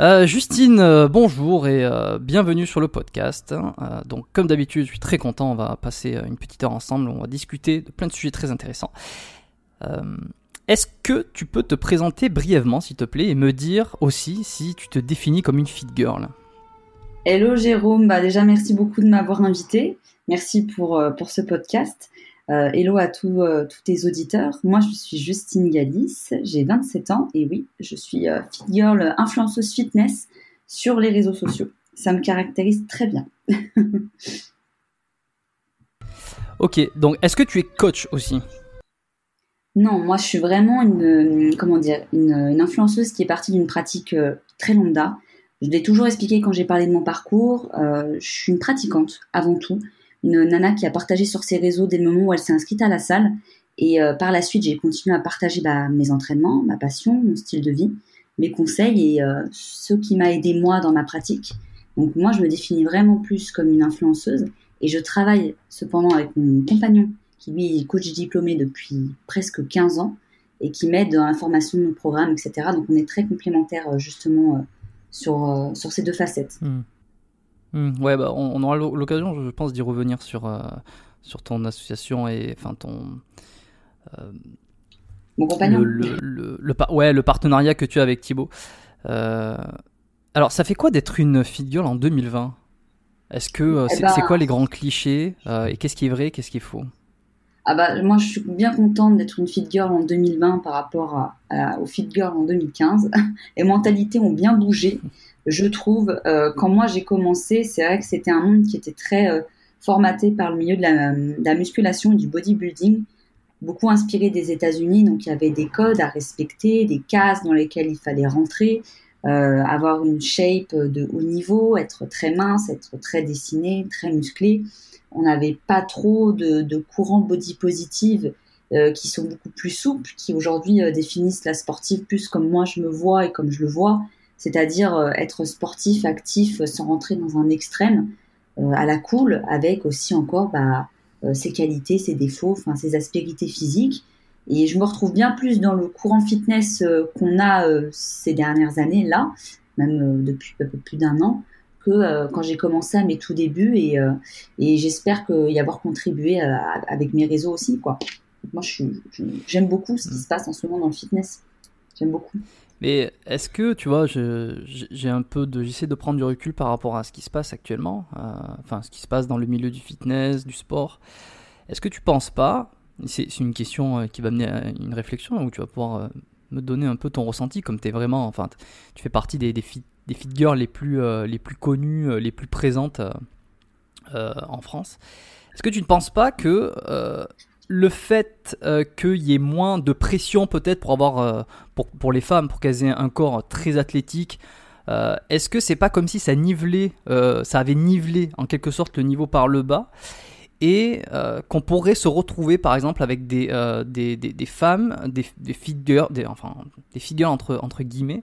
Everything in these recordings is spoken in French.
Euh, Justine, euh, bonjour et euh, bienvenue sur le podcast. Euh, donc, comme d'habitude, je suis très content. On va passer une petite heure ensemble. On va discuter de plein de sujets très intéressants. Est-ce que tu peux te présenter brièvement, s'il te plaît, et me dire aussi si tu te définis comme une fit girl? Hello Jérôme, bah déjà merci beaucoup de m'avoir invité. Merci pour ce podcast. Euh, hello à tous euh, tous tes auditeurs. Moi, je suis Justine Galis, j'ai 27 ans et oui, je suis euh, fit girl influenceuse fitness sur les réseaux sociaux. Ça me caractérise très bien. Ok, donc est-ce que tu es coach aussi? Non, moi je suis vraiment une, comment dire, une, une influenceuse qui est partie d'une pratique euh, très lambda. Je l'ai toujours expliqué quand j'ai parlé de mon parcours. je suis une pratiquante avant tout, une nana qui a partagé sur ses réseaux dès le moment où elle s'est inscrite à la salle. Et euh, par la suite, j'ai continué à partager bah, mes entraînements, ma passion, mon style de vie, mes conseils et euh, ce qui m'a aidé moi dans ma pratique. Donc moi, je me définis vraiment plus comme une influenceuse et je travaille cependant avec mon compagnon qui lui est coach diplômé depuis presque 15 ans et qui m'aide dans la formation de nos programmes, etc. Donc on est très complémentaires euh, justement euh, sur, sur ces deux facettes. Hmm. Hmm, Ouais, bah, on, on aura l'o- l'occasion, je pense, d'y revenir sur, euh, sur ton association et enfin ton Mon compagnon. le, le, le- ouais, le partenariat que tu as avec Thibaut. Euh, alors, ça fait quoi d'être une fit girl en 2020 Est-ce que euh, Eh c'est ben- quoi les grands clichés euh, et qu'est-ce qui est vrai, qu'est-ce qui est faux? Ah bah moi je suis bien contente d'être une fit girl en 2020 par rapport à, à- aux fit girls en 2015. Les mentalités ont bien bougé, je trouve. Euh, quand moi j'ai commencé, c'est vrai que c'était un monde qui était très euh, formaté par le milieu de la, de la musculation et du bodybuilding, beaucoup inspiré des États-Unis. Donc il y avait des codes à respecter, des cases dans lesquelles il fallait rentrer. euh, avoir une shape de haut niveau, être très mince, être très dessiné, très musclé on n'avait pas trop de, de courants body positive euh, qui sont beaucoup plus souples, qui aujourd'hui euh, définissent la sportive plus comme moi je me vois et comme je le vois, c'est-à-dire euh, être sportif, actif, euh, sans rentrer dans un extrême, euh, à la cool, avec aussi encore bah, ses qualités, ses défauts, enfin ses aspérités physiques. Et je me retrouve bien plus dans le courant fitness qu'on a ces dernières années là, même depuis un peu plus d'un an, que quand j'ai commencé à mes tout débuts et, et j'espère y avoir contribué avec mes réseaux aussi quoi. Moi j'aime beaucoup ce qui se passe en ce moment dans le fitness. J'aime beaucoup. Mais est-ce que, tu vois, j'ai un peu j'essaie de prendre du recul par rapport à ce qui se passe actuellement, euh, enfin, ce qui se passe dans le milieu du fitness, du sport. Est-ce que tu penses pas, c'est une question euh, qui va mener à une réflexion où tu vas pouvoir euh, me donner un peu ton ressenti, comme tu es vraiment, enfin, tu fais partie des, des, fit, des girls les plus, les plus connues, les plus présentes en France. Est-ce que tu ne penses pas que le fait euh, qu'il y ait moins de pression peut-être pour avoir euh, pour, pour les femmes, pour qu'elles aient un corps très athlétique, euh, est-ce que c'est pas comme si ça nivelait, ça avait nivelé en quelque sorte le niveau par le bas et qu'on pourrait se retrouver par exemple avec des, des, des, femmes, des, des figures, des, enfin des figures entre, entre guillemets,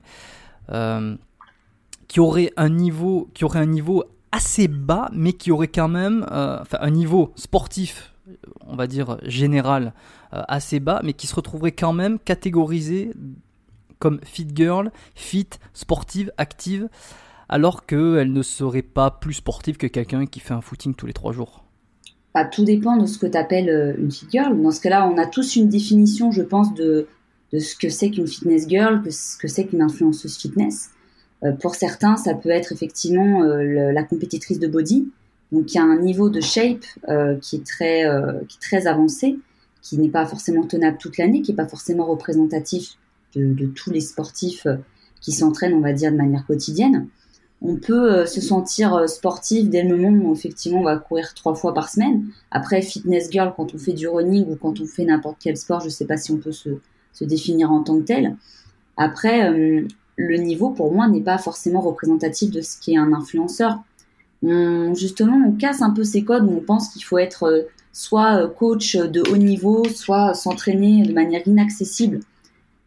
qui auraient un niveau, qui auraient un niveau assez bas, mais qui auraient quand même, un niveau sportif, on va dire général, euh, assez bas, mais qui se retrouveraient quand même catégorisées comme fit girl, fit, sportive, active, alors qu'elle ne serait pas plus sportive que quelqu'un qui fait un footing tous les trois jours. bah, Tout dépend de ce que tu appelles une fit girl. Dans ce cas-là, on a tous une définition, je pense, de, ce que c'est qu'une fitness girl, que ce que c'est qu'une influenceuse fitness. Euh, pour certains, ça peut être effectivement euh, la compétitrice de body, donc il y a un niveau de shape euh, qui est très qui est très avancé, qui n'est pas forcément tenable toute l'année, qui n'est pas forcément représentatif de, de tous les sportifs qui s'entraînent, on va dire, de manière quotidienne. On peut se sentir sportif dès le moment où effectivement on va courir trois fois par semaine. Après, fitness girl, quand on fait du running ou quand on fait n'importe quel sport, je ne sais pas si on peut se, se définir en tant que tel. Après, euh, le niveau pour moi n'est pas forcément représentatif de ce qu'est un influenceur. Justement, on casse un peu ces codes où on pense qu'il faut être euh, soit euh, coach de haut niveau, soit s'entraîner de manière inaccessible.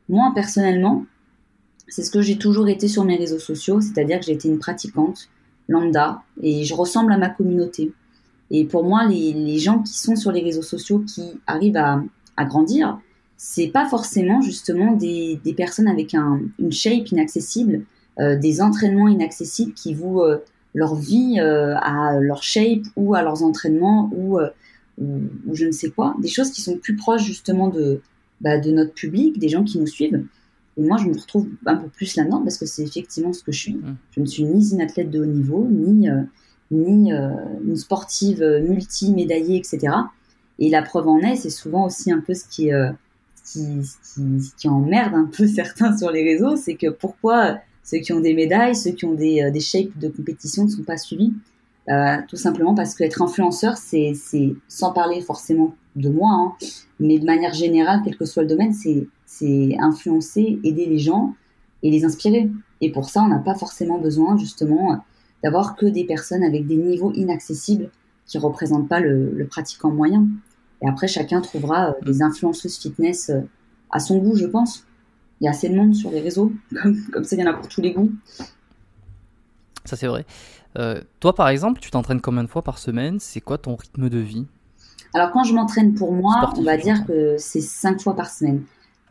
Moi, personnellement, c'est ce que j'ai toujours été sur mes réseaux sociaux, c'est-à-dire que j'ai été une pratiquante lambda et je ressemble à ma communauté. Et pour moi, les, gens qui sont sur les réseaux sociaux, qui arrivent à grandir, c'est pas forcément justement des, personnes avec une shape inaccessible, euh, des entraînements inaccessibles qui vouent euh, leur vie euh, à leur shape ou à leurs entraînements ou, je ne sais quoi, des choses qui sont plus proches justement de, bah, de notre public, des gens qui nous suivent. Et moi, je me retrouve un peu plus là-dedans parce que c'est effectivement ce que je suis. Mmh. Je ne suis ni une athlète de haut niveau, ni, ni une sportive multi-médaillée, etc. Et la preuve en est, c'est souvent aussi un peu ce qui est qui, qui, emmerde un peu certains sur les réseaux, c'est que pourquoi ceux qui ont des médailles, ceux qui ont des, euh, des shapes de compétition ne sont pas suivis euh, Tout simplement parce qu'être influenceur, c'est, sans parler forcément de moi, hein, mais de manière générale, quel que soit le domaine, c'est, influencer, aider les gens et les inspirer. Et pour ça, on n'a pas forcément besoin justement d'avoir que des personnes avec des niveaux inaccessibles qui représentent pas le, le pratiquant moyen. Et après, chacun trouvera euh, des influenceuses fitness à son goût, je pense. Il y a assez de monde sur les réseaux, comme, ça, il y en a pour tous les goûts. Ça, c'est vrai. Euh, toi, par exemple, tu t'entraînes combien de fois par semaine? C'est quoi ton rythme de vie? Alors, quand je m'entraîne pour moi, on va dire que c'est cinq fois par semaine.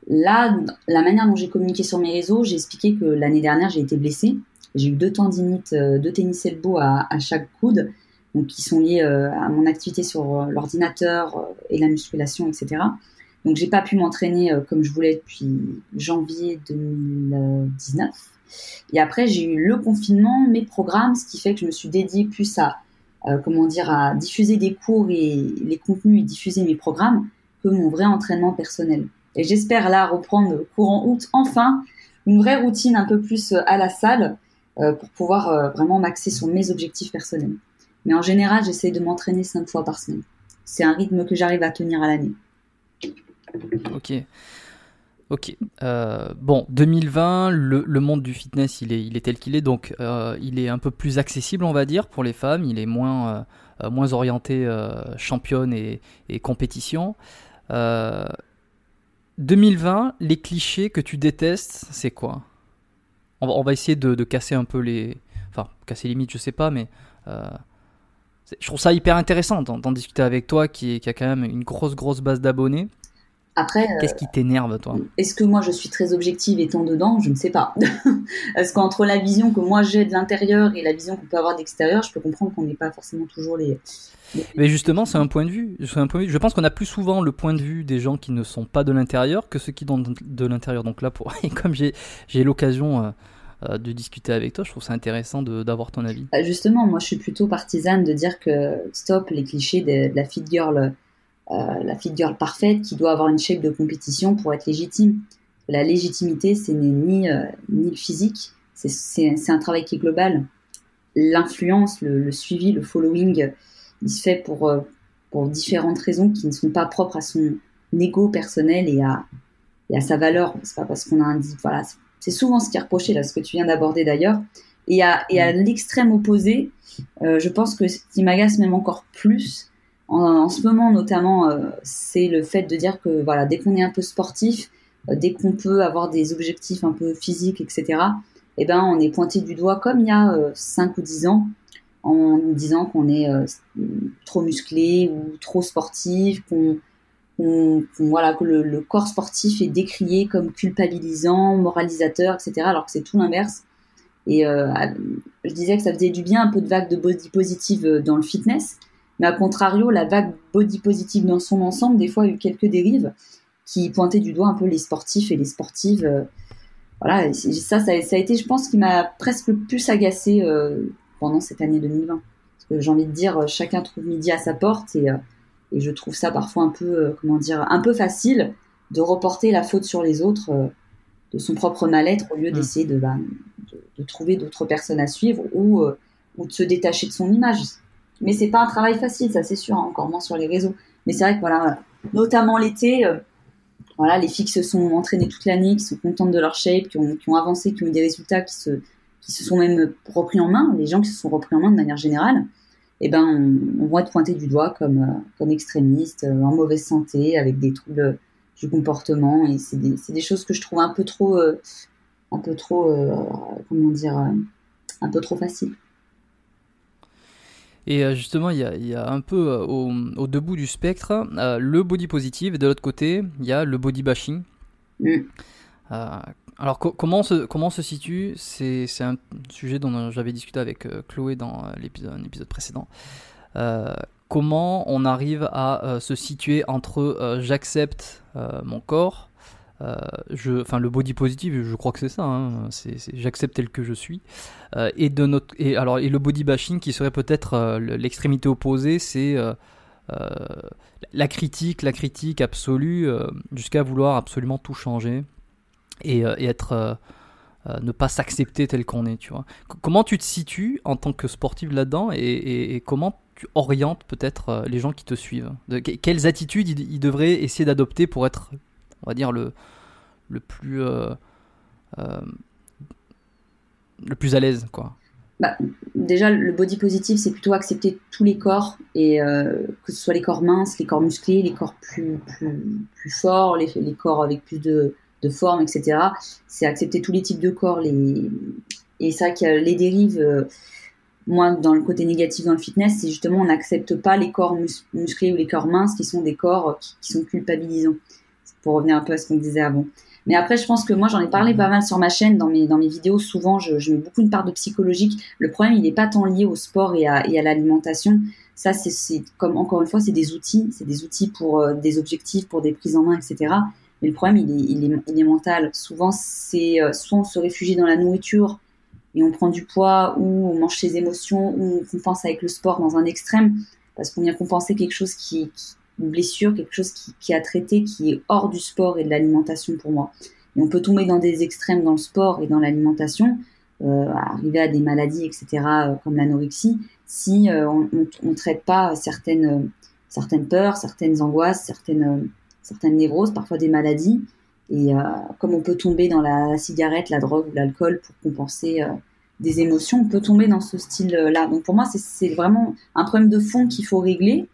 Là, la manière dont j'ai communiqué sur mes réseaux, j'ai expliqué que l'année dernière, j'ai été blessée. J'ai eu deux tendinites, deux tennis elbow à, à chaque coude donc qui sont liés euh, à mon activité sur euh, l'ordinateur euh, et la musculation, etc. Donc j'ai pas pu m'entraîner comme je voulais depuis janvier 2019. Et après j'ai eu le confinement, mes programmes, ce qui fait que je me suis dédiée plus à comment dire à diffuser des cours et les contenus et diffuser mes programmes que mon vrai entraînement personnel. Et j'espère là reprendre courant août enfin une vraie routine un peu plus à la salle pour pouvoir vraiment m'axer sur mes objectifs personnels. Mais en général, j'essaie de m'entraîner cinq fois par semaine. C'est un rythme que j'arrive à tenir à l'année. Ok. Ok. Euh, bon, 2020, le, monde du fitness, il est, tel qu'il est, donc euh, il est un peu plus accessible, on va dire, pour les femmes. Il est moins, euh, moins orienté championne et, et compétition. 2020, les clichés que tu détestes, c'est quoi? On va, essayer de, casser un peu les... Enfin, casser les limites, je sais pas, mais je trouve ça hyper intéressant d'en discuter avec toi qui, a quand même une grosse grosse base d'abonnés. Après, qu'est-ce qui t'énerve toi? Est-ce que moi je suis très objective étant dedans? Je ne sais pas. Parce qu'entre la vision que moi j'ai de l'intérieur et la vision qu'on peut avoir d'extérieur, je peux comprendre qu'on n'est pas forcément toujours les. Mais justement, c'est un point de vue. Un point de vue. Je pense qu'on a plus souvent le point de vue des gens qui ne sont pas de l'intérieur que ceux qui sont de l'intérieur. Donc là, pour... comme j'ai l'occasion euh, euh, de discuter avec toi. Je trouve ça intéressant d'avoir ton avis. Bah, justement, moi je suis plutôt partisane de dire que stop les clichés de, la fit girl, euh, la fit girl parfaite qui doit avoir une shape de compétition pour être légitime. La légitimité, c'est ni, euh, ni le physique, c'est un travail qui est global. L'influence, le, suivi, le following, il se fait pour, pour différentes raisons qui ne sont pas propres à son ego personnel et à, et à sa valeur. C'est pas parce qu'on a un voilà, c'est souvent ce qui est reproché, là, ce que tu viens d'aborder d'ailleurs. Et à, et à mm. l'extrême opposé, euh, je pense que ce qui m'agace même encore plus, en, ce moment notamment, euh, c'est le fait de dire que voilà, dès qu'on est un peu sportif, euh, dès qu'on peut avoir des objectifs un peu physiques, etc., eh ben, on est pointé du doigt comme il y a 5 ou 10 ans, en disant qu'on est trop musclé ou trop sportif, qu'on voilà, que le, corps sportif est décrié comme culpabilisant, moralisateur, etc. Alors que c'est tout l'inverse. Et euh, je disais que ça faisait du bien un peu de vague de body positive euh, dans le fitness, Mais à contrario, la vague body positive dans son ensemble, des fois, a eu quelques dérives qui pointaient du doigt un peu les sportifs et les sportives. Euh, voilà, ça, ça, a été, je pense, qui m'a presque le plus agacé euh, pendant cette année 2020. Parce que j'ai envie de dire, chacun trouve midi à sa porte et, et je trouve ça parfois un peu, comment dire, un peu facile de reporter la faute sur les autres de son propre mal-être au lieu mmh. d'essayer bah, de, de, trouver d'autres personnes à suivre ou, ou de se détacher de son image. Mais c'est pas un travail facile, ça c'est sûr, hein, encore moins sur les réseaux. Mais c'est vrai que voilà, notamment l'été, euh, voilà, les filles qui se sont entraînées toute l'année, qui sont contentes de leur shape, qui ont, qui ont, avancé, qui ont eu des résultats, qui se, qui se sont même repris en main, les gens qui se sont repris en main de manière générale, eh ben, on, va être pointés du doigt comme, euh, comme extrémistes, euh, en mauvaise santé, avec des troubles du comportement. Et c'est des, des, choses que je trouve un peu trop, un peu trop, comment dire, un peu trop facile. Et euh, justement, il y a, un peu euh, au, au debout du spectre euh, le body positive, et de l'autre côté, il y a le body bashing. Mm. alors, comment, se, comment se situe C'est un sujet dont j'avais discuté avec Chloé dans l'épisode précédent. comment on arrive à se situer entre j'accepte mon corps euh, le body positive, je crois que c'est ça. Hein, j'accepte tel que je suis. Euh, et de notre, et alors, et le body bashing qui serait peut-être euh, l'extrémité opposée, c'est la critique, la critique absolue, jusqu'à vouloir absolument tout changer et, être ne pas s'accepter tel qu'on est, tu vois. comment tu te situes en tant que sportif là-dedans et, comment tu orientes peut-être les gens qui te suivent? Quelles attitudes ils, devraient essayer d'adopter pour être, on va dire, le, le plus, euh, euh, le plus à l'aise, quoi. Bah, déjà, le body positive, c'est plutôt accepter tous les corps, et euh, que ce soit les corps minces, les corps musclés, les corps plus, plus, forts, les, les, corps avec plus de, de forme, etc. C'est accepter tous les types de corps. Les... Et c'est vrai que les dérives, moi, dans le côté négatif dans le fitness, c'est justement on n'accepte pas les corps musclés ou les corps minces qui sont des corps qui sont culpabilisants. Pour revenir un peu à ce qu'on disait avant. Mais après, je pense que moi, j'en ai parlé pas mal sur ma chaîne, dans mes, dans mes vidéos. Souvent, je, je mets beaucoup une part de psychologique. Le problème, il n'est pas tant lié au sport et à, et à l'alimentation. Ça, c'est comme, encore une fois, c'est des outils. C'est des outils pour euh, des objectifs, pour des prises en main, etc. Mais le problème, il est, il est, il est mental. Souvent, c'est euh, soit on se réfugie dans la nourriture et on prend du poids, ou on mange ses émotions, ou on compense avec le sport dans un extrême, parce qu'on vient compenser quelque chose qui, qui une blessure, quelque chose qui, a traité, qui est hors du sport et de l'alimentation pour moi. Et on peut tomber dans des extrêmes dans le sport et dans l'alimentation, euh, arriver à des maladies, etc., euh, comme l'anorexie, si euh, on ne traite pas certaines, certaines peurs, certaines angoisses, certaines, certaines névroses, parfois des maladies. Et comme on peut tomber dans la cigarette, la drogue ou l'alcool pour compenser des émotions, on peut tomber dans ce style-là. Donc pour moi, c'est vraiment un problème de fond qu'il faut régler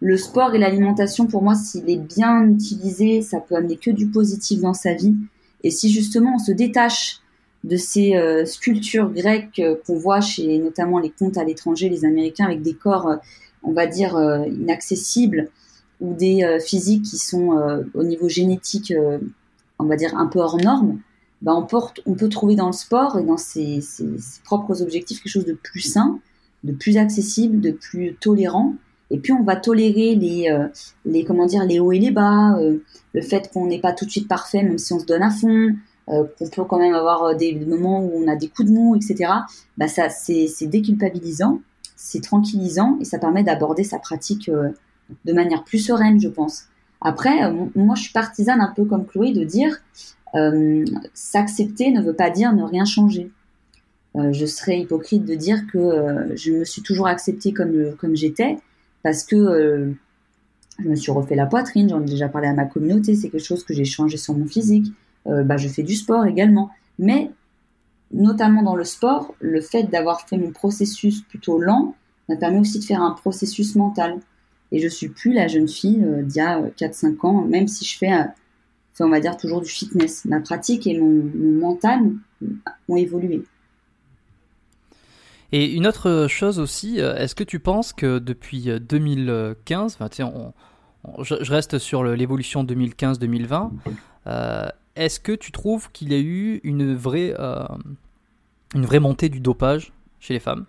le sport et l'alimentation, pour moi, s'il est bien utilisé, ça peut amener que du positif dans sa vie. Et si justement on se détache de ces euh, sculptures grecques euh, qu'on voit chez notamment les contes à l'étranger, les Américains, avec des corps, euh, on va dire, inaccessibles, ou des physiques qui sont au niveau génétique, on va dire, un peu hors norme, ben on, porte, on peut trouver dans le sport et dans ses propres objectifs quelque chose de plus sain, de plus accessible, de plus tolérant et puis on va tolérer les, euh, les comment dire, les hauts et les bas, euh, le fait qu'on n'est pas tout de suite parfait, même si on se donne à fond, euh, qu'on peut quand même avoir des moments où on a des coups de mou, etc. Bah ça, c'est déculpabilisant, c'est tranquillisant et ça permet d'aborder sa pratique de manière plus sereine, je pense. Après, moi, je suis partisane un peu comme Chloé de dire s'accepter ne veut pas dire ne rien changer. je serais hypocrite de dire que je me suis toujours acceptée comme, comme j'étais parce que euh, je me suis refait la poitrine, j'en ai déjà parlé à ma communauté, c'est quelque chose que j'ai changé sur mon physique. Euh, bah, je fais du sport également. Mais notamment dans le sport, le fait d'avoir fait mon processus plutôt lent m'a permis aussi de faire un processus mental. Et je suis plus la jeune fille euh, d'il y a 4-5 ans, même si je fais, on va dire, toujours du fitness. Ma pratique et mon mental ont évolué. Et une autre chose aussi, euh, est-ce que tu penses que depuis 2015, euh, je, reste sur l'évolution 2015-2020, euh, est-ce que tu trouves qu'il y a eu une vraie, une vraie montée du dopage chez les femmes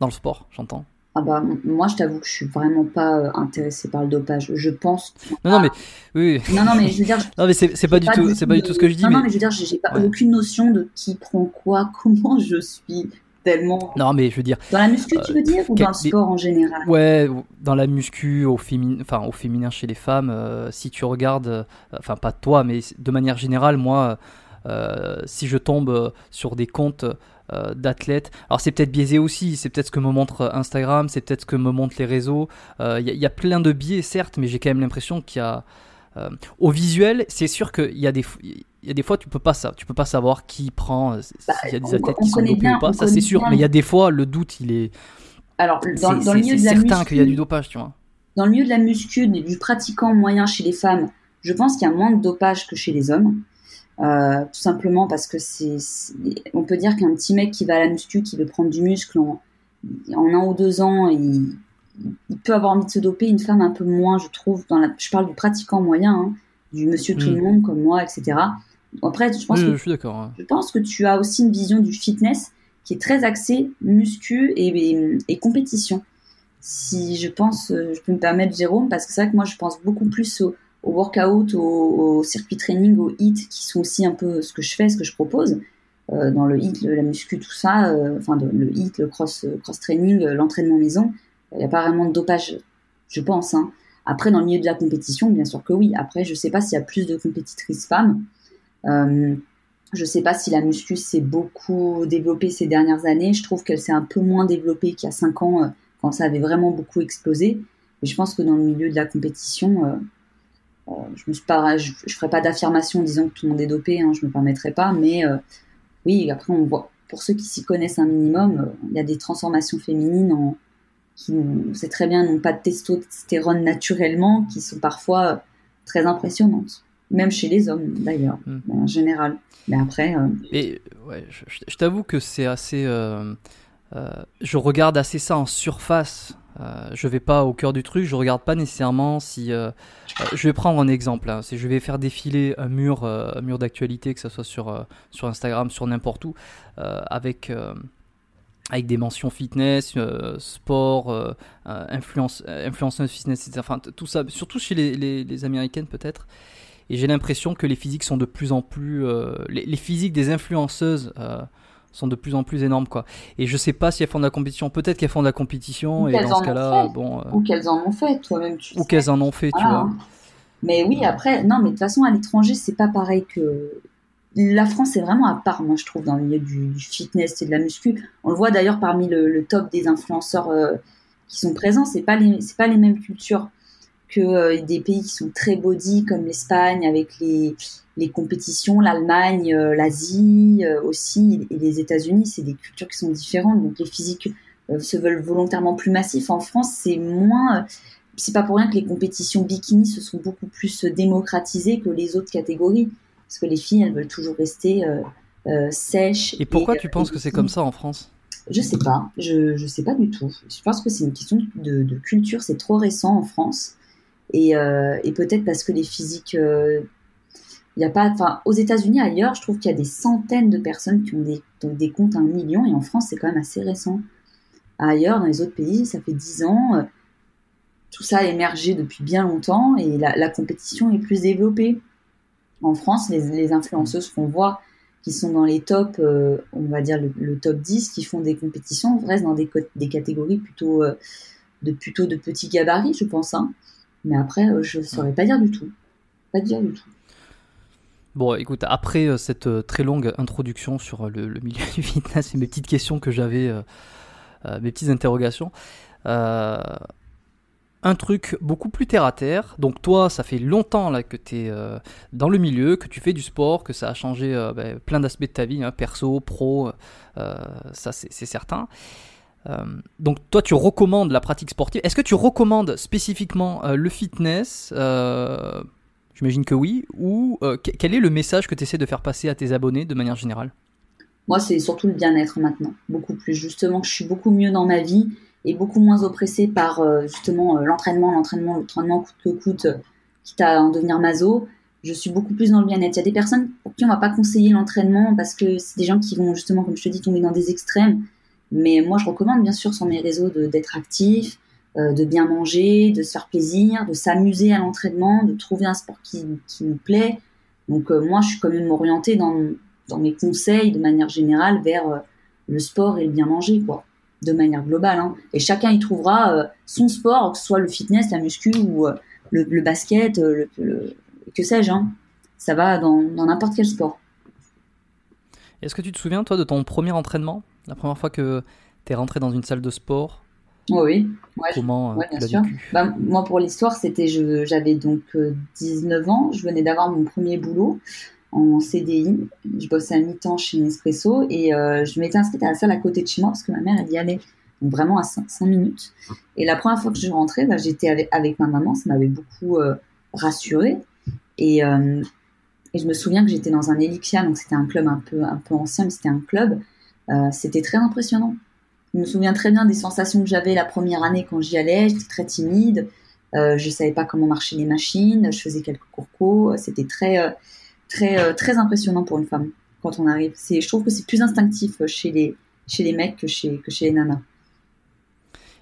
Dans le sport, j'entends? Ah bah, moi, je t'avoue que je suis vraiment pas intéressée par le dopage. Je pense. Non, non, mais oui. Non, non, mais je veux dire. non, mais c'est pas, du tout, c'est pas du tout ce que je dis. Non, mais... non, mais je veux dire, j'ai pas aucune notion de qui prend quoi, comment je suis tellement. Non, mais je veux dire. Dans la muscu, tu veux dire, ou dans le sport en général? Ouais, dans la muscu, au féminin, enfin au féminin chez les femmes. Euh, si tu regardes, euh, enfin pas toi, mais de manière générale, moi, si je tombe sur des comptes euh, d'athlètes. Alors c'est peut-être biaisé aussi, c'est peut-être ce que me montre Instagram, c'est peut-être ce que me montrent les réseaux. Il euh, y, a plein de biais, certes, mais j'ai quand même l'impression qu'il y a... Euh, au visuel, c'est sûr qu'il y a des... Il y a des fois, tu peux pas ça, tu peux pas savoir qui prend, s'il y a des athlètes qui sont dopés ou pas, ça c'est sûr. Mais il y a des fois, le doute, il est. Alors, dans, le milieu de la certain qu'il y a du dopage, tu vois. Dans le milieu de la muscu, du pratiquant moyen chez les femmes, je pense qu'il y a moins de dopage que chez les hommes. Euh, tout simplement parce que c'est, on peut dire qu'un petit mec qui va à la muscu, qui veut prendre du muscle en, en un ou deux ans, il, il, peut avoir envie de se doper. Une femme un peu moins, je trouve. Dans la, je parle du pratiquant moyen, hein, du monsieur tout le mm. monde comme moi, etc. Après, je pense, que, je, suis d'accord, je pense que tu as aussi une vision du fitness qui est très axée muscu et, et, compétition. Si je pense, je peux me permettre Jérôme, parce que c'est vrai que moi je pense beaucoup plus au, au workout, au, circuit training, au hit, qui sont aussi un peu ce que je fais, ce que je propose. Euh, dans le hit, la muscu, tout ça, euh, enfin le hit, le cross, cross training, euh, l'entraînement maison, il n'y a pas vraiment de dopage, je pense. Hein. Après, dans le milieu de la compétition, bien sûr que oui. Après, je ne sais pas s'il y a plus de compétitrices femmes. je ne sais pas si la muscu s'est beaucoup développée ces dernières années. Je trouve qu'elle s'est un peu moins développée qu'il y a 5 ans, quand ça avait vraiment beaucoup explosé. Mais je pense que dans le milieu de la compétition, euh, je je, ferai pas d'affirmation en disant que tout le monde est dopé, hein, je me permettrai pas, mais euh, oui, après on voit, pour ceux qui s'y connaissent un minimum, euh, il y a des transformations féminines en, qui, c'est très bien, n'ont pas de testostérone naturellement, qui sont parfois très impressionnantes, même chez les hommes d'ailleurs, hmm. en général. Mais après. Et ouais, je, t'avoue que c'est assez. je regarde assez ça en surface euh, je vais pas au cœur du truc, je regarde pas nécessairement si. Euh, euh, je vais prendre un exemple. Hein, je vais faire défiler un mur, un mur d'actualité, que ce soit sur, sur Instagram, sur n'importe où, avec, avec des mentions fitness, sport, influence, influenceuse fitness, etc. Enfin, tout ça, surtout chez les, les, américaines peut-être. Et j'ai l'impression que les physiques sont de plus en plus. Les, les, physiques des influenceuses sont de plus en plus énormes quoi. Et je sais pas si elles font de la compétition, peut-être qu'elles font de la compétition ou et dans ce cas-là, bon. Euh, ou qu'elles en ont fait, toi-même. ou qu'elles en ont fait, tu vois. Mais oui, après, non, mais de toute façon à l'étranger c'est pas pareil que. La France est vraiment à part, moi je trouve, dans le milieu du, fitness et de la muscu. On le voit d'ailleurs parmi le, top des influenceurs euh, qui sont présents, c'est pas les, pas les mêmes cultures que euh, des pays qui sont très body comme l'Espagne avec les compétitions, l'Allemagne, euh, l'Asie aussi, et les États-Unis, c'est des cultures qui sont différentes. Donc les physiques se veulent volontairement plus massifs. En France, c'est moins. c'est pas pour rien que les compétitions bikini se sont beaucoup plus démocratisées que les autres catégories, parce que les filles, elles veulent toujours rester sèches. Et pourquoi tu penses que c'est comme ça en France? Je sais pas, je, je sais pas du tout. Je pense que c'est une question de, de culture, c'est trop récent en France. Et, et peut-être parce que les physiques il y a pas, enfin, aux États-Unis, ailleurs, je trouve qu'il y a des centaines de personnes qui ont des, des comptes à un million, et en France, c'est quand même assez récent. Ailleurs, dans les autres pays, ça fait dix ans. Euh, tout ça a émergé depuis bien longtemps et la, compétition est plus développée. En France, les, influenceuses qu'on voit qui sont dans les tops, euh, on va dire le, top 10, qui font des compétitions, restent dans des, des catégories plutôt, euh, de, plutôt de petits gabarits, je pense. Hein. Mais après, je ne saurais pas dire du tout. Pas dire du tout. Bon, écoute, après euh, cette euh, très longue introduction sur euh, le, milieu du fitness et mes petites questions que j'avais, mes petites interrogations, un truc beaucoup plus terre à terre. Donc toi, ça fait longtemps que tu es dans le milieu, que tu fais du sport, que ça a changé ben, plein d'aspects de ta vie, hein, perso, pro, ça c'est certain. donc toi, tu recommandes la pratique sportive. Est-ce que tu recommandes spécifiquement le fitness J'imagine que oui. Ou euh, quel est le message que tu essaies de faire passer à tes abonnés de manière générale? Moi, c'est surtout le bien-être maintenant. Beaucoup plus. Justement, je suis beaucoup mieux dans ma vie et beaucoup moins oppressée par euh, justement euh, l'entraînement, l'entraînement, l'entraînement coûte que coûte, quitte à en devenir maso. Je suis beaucoup plus dans le bien-être. Il y a des personnes pour qui on va pas conseiller l'entraînement parce que c'est des gens qui vont justement, comme je te dis, tomber dans des extrêmes. Mais moi, je recommande bien sûr sur mes réseaux d'être actif, euh, de bien manger, de se faire plaisir, de s'amuser à l'entraînement, de trouver un sport qui, qui nous plaît. Donc euh, moi, je suis quand même orientée dans, dans mes conseils de manière générale vers euh, le sport et le bien manger, quoi, de manière globale. Hein. Et chacun y trouvera son sport, que ce soit le fitness, la muscu ou le, basket, le, que sais-je. Hein. Ça va dans n'importe quel sport. Est-ce que tu te souviens, toi, de ton premier entraînement? La première fois que tu es rentré dans une salle de sport? Oui, Comment euh, bien sûr. Bah, moi, pour l'histoire, c'était, j'avais donc 19 euh, ans, je venais d'avoir mon premier boulot en CDI. Je bossais à mi-temps chez Nespresso et euh, je m'étais inscrite à la salle à côté de chez moi parce que ma mère, elle y allait. Donc vraiment à 5, minutes. Et la première fois que je rentrais, bah, j'étais avec, ma maman, ça m'avait beaucoup rassurée. Et, et, je me souviens que j'étais dans un Elixia, donc c'était un club un peu, un peu ancien, mais c'était un club. c'était très impressionnant je me souviens très bien des sensations que j'avais la première année quand j'y allais. J'étais très timide. Euh, je savais pas comment marchaient les machines. Je faisais quelques cours C'était très, euh, très, euh, très impressionnant pour une femme quand on arrive. C'est, je trouve que c'est plus instinctif chez les, chez les mecs que chez, que chez les nanas.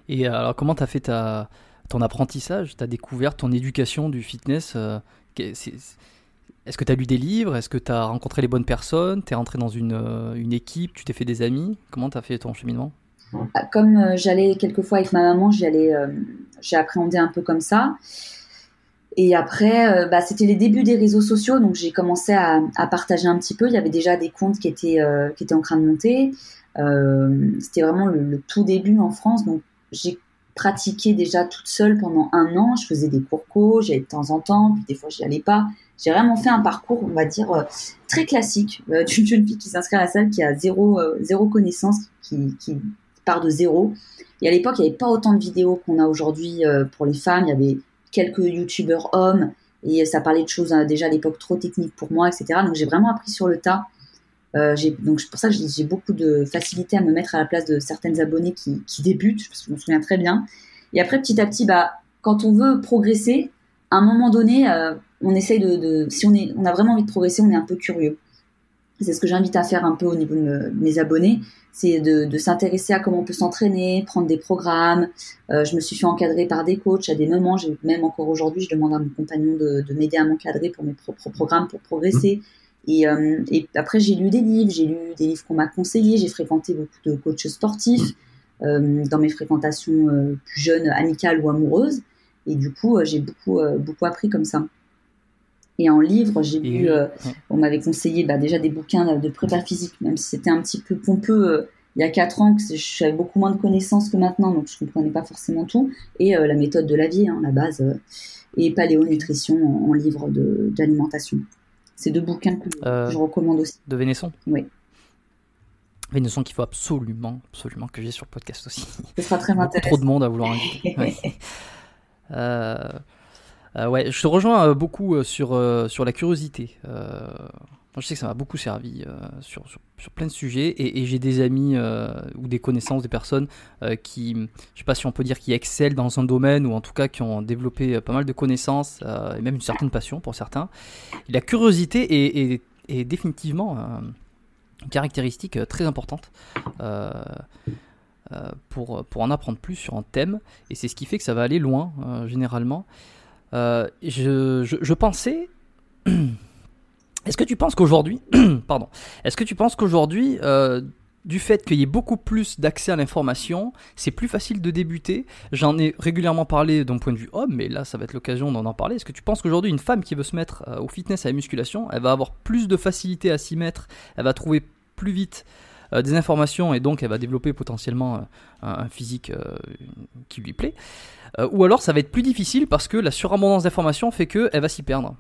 Et alors, comment tu as fait ta, ton apprentissage? Tu as découvert ton éducation du fitness Est-ce que tu as lu des livres? Est-ce que tu as rencontré les bonnes personnes? Tu es rentré dans une, une équipe? Tu t'es fait des amis? Comment tu as fait ton cheminement? Comme euh, j'allais quelquefois avec ma maman, j'allais, euh, j'ai appréhendé un peu comme ça. Et après, euh, bah, c'était les débuts des réseaux sociaux, donc j'ai commencé à, partager un petit peu. Il y avait déjà des comptes qui étaient qui étaient en train de monter. c'était vraiment le, tout début en France, donc j'ai pratiqué déjà toute seule pendant un an. Je faisais des cours co, j'allais de temps en temps, puis des fois j'y allais pas. J'ai vraiment fait un parcours, on va dire, très classique d'une jeune fille qui s'inscrit à la salle, qui a zéro, zéro connaissance, qui, qui part de zéro. Et à l'époque, il n'y avait pas autant de vidéos qu'on a aujourd'hui euh, pour les femmes. Il y avait quelques youtubeurs hommes et ça parlait de choses hein, déjà à l'époque trop techniques pour moi, etc. Donc j'ai vraiment appris sur le tas. Euh, pour ça que j'ai beaucoup de facilité à me mettre à la place de certaines abonnées qui, qui débutent, parce que je me souviens très bien. Et après, petit à petit, bah, quand on veut progresser, à un moment donné, euh, on essaye de, de, si on, est, on a vraiment envie de progresser, on est un peu curieux. C'est ce que j'invite à faire un peu au niveau de, mes abonnés, c'est de, s'intéresser à comment on peut s'entraîner, prendre des programmes. Euh, je me suis fait encadrer par des coachs à des moments. Même encore aujourd'hui, je demande à mon compagnon de, m'aider à m'encadrer pour mes propres programmes pour progresser. Et, euh, et, après, j'ai lu des livres, j'ai lu des livres qu'on m'a conseillés, j'ai fréquenté beaucoup de coachs sportifs euh, dans mes fréquentations plus jeunes, amicales ou amoureuses. Et du coup, j'ai beaucoup appris comme ça. Et en livre, j'ai lu, euh, on m'avait conseillé bah, déjà des bouquins de prépa physique, même si c'était un petit peu pompeux euh, il y a quatre ans, que j'avais beaucoup moins de connaissances que maintenant, donc je comprenais pas forcément tout. Et euh, la méthode de la vie, hein, la base, et paléo-nutrition en, livre d'alimentation. C'est deux bouquins que je recommande aussi. De Vénesson Oui. Vénesson qu'il faut absolument, absolument que j'ai sur le podcast aussi. Ce sera très intéressant. Trop de monde à vouloir inviter. ouais. Euh, ouais, je te rejoins euh, beaucoup euh, sur, sur la curiosité. Je sais que ça m'a beaucoup servi sur, sur, plein de sujets et, j'ai des amis ou des connaissances, des personnes qui, je sais pas si on peut dire, qui excellent dans un domaine ou en tout cas qui ont développé pas mal de connaissances et même une certaine passion pour certains. la curiosité est, est, définitivement une caractéristique très importante. pour, pour en apprendre plus sur un thème et c'est ce qui fait que ça va aller loin généralement euh, je, pensais. Est-ce que tu penses qu'aujourd'hui, pardon, est-ce que tu penses qu'aujourd'hui, euh, du fait qu'il y ait beaucoup plus d'accès à l'information, c'est plus facile de débuter? J'en ai régulièrement parlé d'un point de vue homme, mais là, ça va être l'occasion d'en en parler. Est-ce que tu penses qu'aujourd'hui, une femme qui veut se mettre euh, au fitness, à la musculation, elle va avoir plus de facilité à s'y mettre, elle va trouver plus vite des informations et donc elle va développer potentiellement un, physique qui lui plaît euh, ou alors ça va être plus difficile parce que la surabondance d'informations fait qu'elle va s'y perdre.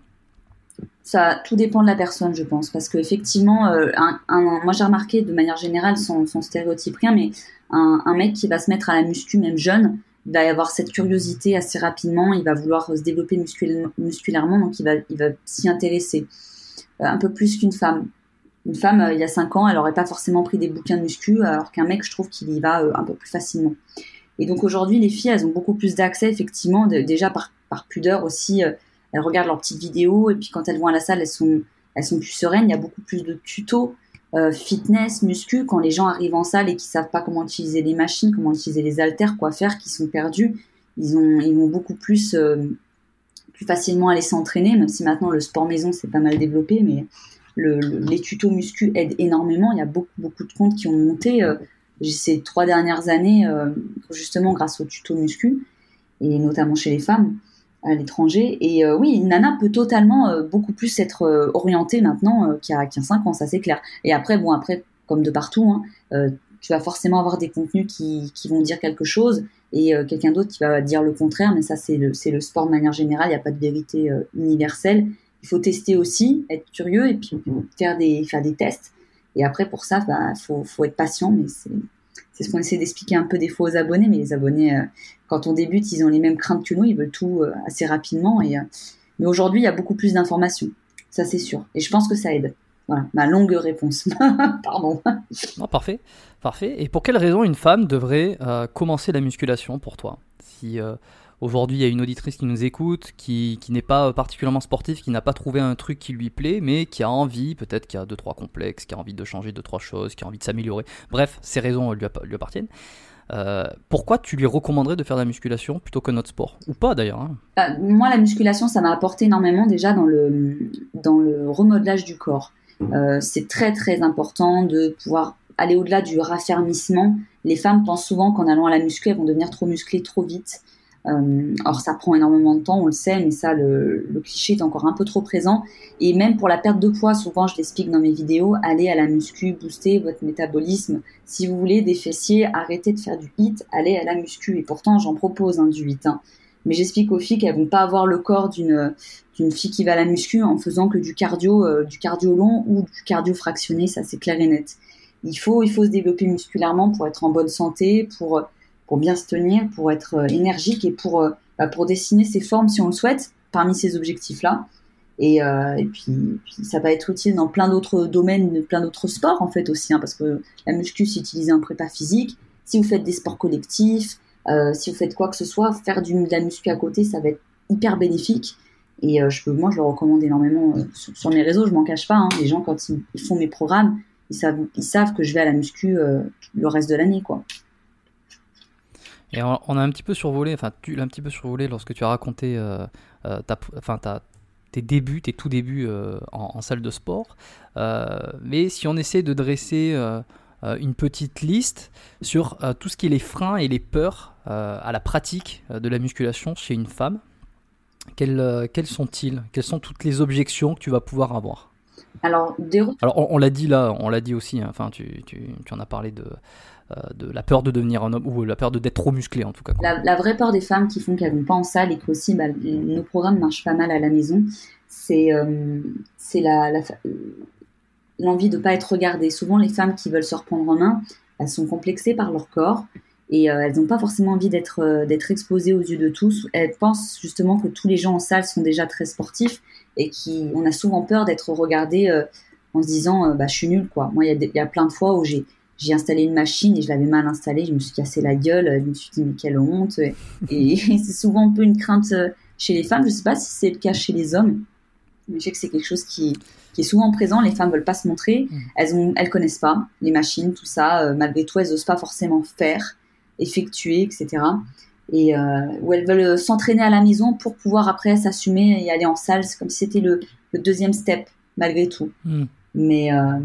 Ça, tout dépend de la personne, je pense, parce qu'effectivement, euh, moi j'ai remarqué de manière générale, sans, stéréotype rien, mais un, mec qui va se mettre à la muscu, même jeune, il va avoir cette curiosité assez rapidement, il va vouloir se développer musculairement, donc il va, il va s'y intéresser euh, un peu plus qu'une femme. Une femme, il y a 5 ans, elle n'aurait pas forcément pris des bouquins de muscu, alors qu'un mec, je trouve qu'il y va un peu plus facilement. Et donc aujourd'hui, les filles, elles ont beaucoup plus d'accès, effectivement, déjà par, pudeur aussi. Euh, elles regardent leurs petites vidéos et puis quand elles vont à la salle, elles sont, plus sereines. Il y a beaucoup plus de tutos fitness, muscu, quand les gens arrivent en salle et qui savent pas comment utiliser les machines, comment utiliser les haltères, quoi faire, qui sont perdus, ils ont, vont beaucoup plus, plus facilement aller s'entraîner, même si maintenant le sport maison c'est pas mal développé, mais les tutos muscu aident énormément. Il y a beaucoup, de comptes qui ont monté euh, ces trois dernières années, euh, justement grâce aux tutos muscu, et notamment chez les femmes à l'étranger. Et euh, oui, une nana peut totalement beaucoup plus être orientée maintenant qu'il y, a 5 ans, ça c'est clair. Et après, bon, après, comme de partout, hein, tu vas forcément avoir des contenus qui, vont dire quelque chose et quelqu'un d'autre qui va dire le contraire, mais ça c'est le, le, sport de manière générale, il n'y a pas de vérité universelle il faut tester aussi, être curieux et puis faire des, faire des tests. Et après, pour ça, il bah, faut, faut, être patient, mais c'est ce qu'on essaie d'expliquer un peu des fois aux abonnés. Mais les abonnés, euh, quand on débute, ils ont les mêmes craintes que nous, ils veulent tout euh, assez rapidement. Et, euh, mais aujourd'hui, il y a beaucoup plus d'informations, ça c'est sûr. Et je pense que ça aide. Voilà, ma longue réponse. Pardon. Non, parfait, parfait. Et pour quelle raison une femme devrait commencer la musculation pour toi? Si Aujourd'hui, il y a une auditrice qui nous écoute, qui, qui n'est pas particulièrement sportive, qui n'a pas trouvé un truc qui lui plaît, mais qui a envie, peut-être qui a deux trois complexes, qui a envie de changer deux trois choses, qui a envie de s'améliorer. Bref, ces raisons lui, appartiennent. Euh, pourquoi tu lui recommanderais de faire de la musculation plutôt qu'un autre sport? Ou pas d'ailleurs hein bah, Moi, la musculation, ça m'a apporté énormément déjà dans le, dans le remodelage du corps. Euh, c'est très très important de pouvoir aller au-delà du raffermissement. Les femmes pensent souvent qu'en allant à la muscu, elles vont devenir trop musclées trop vite. Euh, or, ça prend énormément de temps, on le sait, mais ça, le, le, cliché est encore un peu trop présent. Et même pour la perte de poids, souvent, je l'explique dans mes vidéos, allez à la muscu, boostez votre métabolisme. Si vous voulez des fessiers, arrêtez de faire du hit, allez à la muscu. Et pourtant, j'en propose hein, du hit. Hein. Mais j'explique aux filles qu'elles vont pas avoir le corps d'une d'une fille qui va à la muscu en faisant que du cardio, euh, du cardio long ou du cardio fractionné. Ça, c'est clair et net. Il faut, il faut se développer musculairement pour être en bonne santé, pour pour bien se tenir, pour être euh, énergique et pour, euh, bah, pour dessiner ses formes si on le souhaite parmi ces objectifs-là. Et, euh, et puis, ça va être utile dans plein d'autres domaines, plein d'autres sports en fait aussi, hein, parce que la muscu c'est utilisé en prépa physique. Si vous faites des sports collectifs, si vous faites quoi que ce soit, faire du, de la muscu à côté, ça va être hyper bénéfique. Et je moi, je le recommande énormément sur, mes réseaux. Je m'en cache pas. Hein. les gens, quand ils, ils, font mes programmes, ils savent, ils savent que je vais à la muscu le reste de l'année, quoi. Et on, a un petit peu survolé, enfin tu l'as un petit peu survolé lorsque tu as raconté euh, euh, ta, enfin, tes débuts, tes tout débuts euh, en, salle de sport. mais si on essaie de dresser une petite liste sur tout ce qui est les freins et les peurs à la pratique de la musculation chez une femme, quels, quels sont-ils? Quelles sont toutes les objections que tu vas pouvoir avoir? Alors, Alors on, l'a dit là, on l'a dit aussi, hein, enfin tu, tu, tu, en as parlé de, de la peur de devenir un homme ou la peur de d'être trop musclé en tout cas. La, vraie peur des femmes qui font qu'elles vont pas en salle et qu'aussi bah, nos programmes marchent pas mal à la maison, c'est euh, la, l'envie de pas être regardées. Souvent les femmes qui veulent se reprendre en main, elles sont complexées par leur corps et euh, elles n'ont pas forcément envie d'être d'être exposées aux yeux de tous. Elles pensent justement que tous les gens en salle sont déjà très sportifs et qui on a souvent peur d'être regardé en se disant bah je suis nulle quoi. Moi il y, y, a plein de fois où j'ai j'ai installé une machine et je l'avais mal installée, je me suis cassé la gueule, je me suis dit mais quelle honte. Et, c'est souvent un peu une crainte euh, chez les femmes, je sais pas si c'est le cas chez les hommes, mais je sais que c'est quelque chose qui, qui, est souvent présent, les femmes veulent pas se montrer, mm. elles ont, elles connaissent pas les machines, tout ça, euh, malgré tout elles osent pas forcément faire, effectuer, etc. Et euh, où elles veulent s'entraîner à la maison pour pouvoir après s'assumer et aller en salle, c'est comme si c'était le, le, deuxième step malgré tout. Mm. Mais, euh,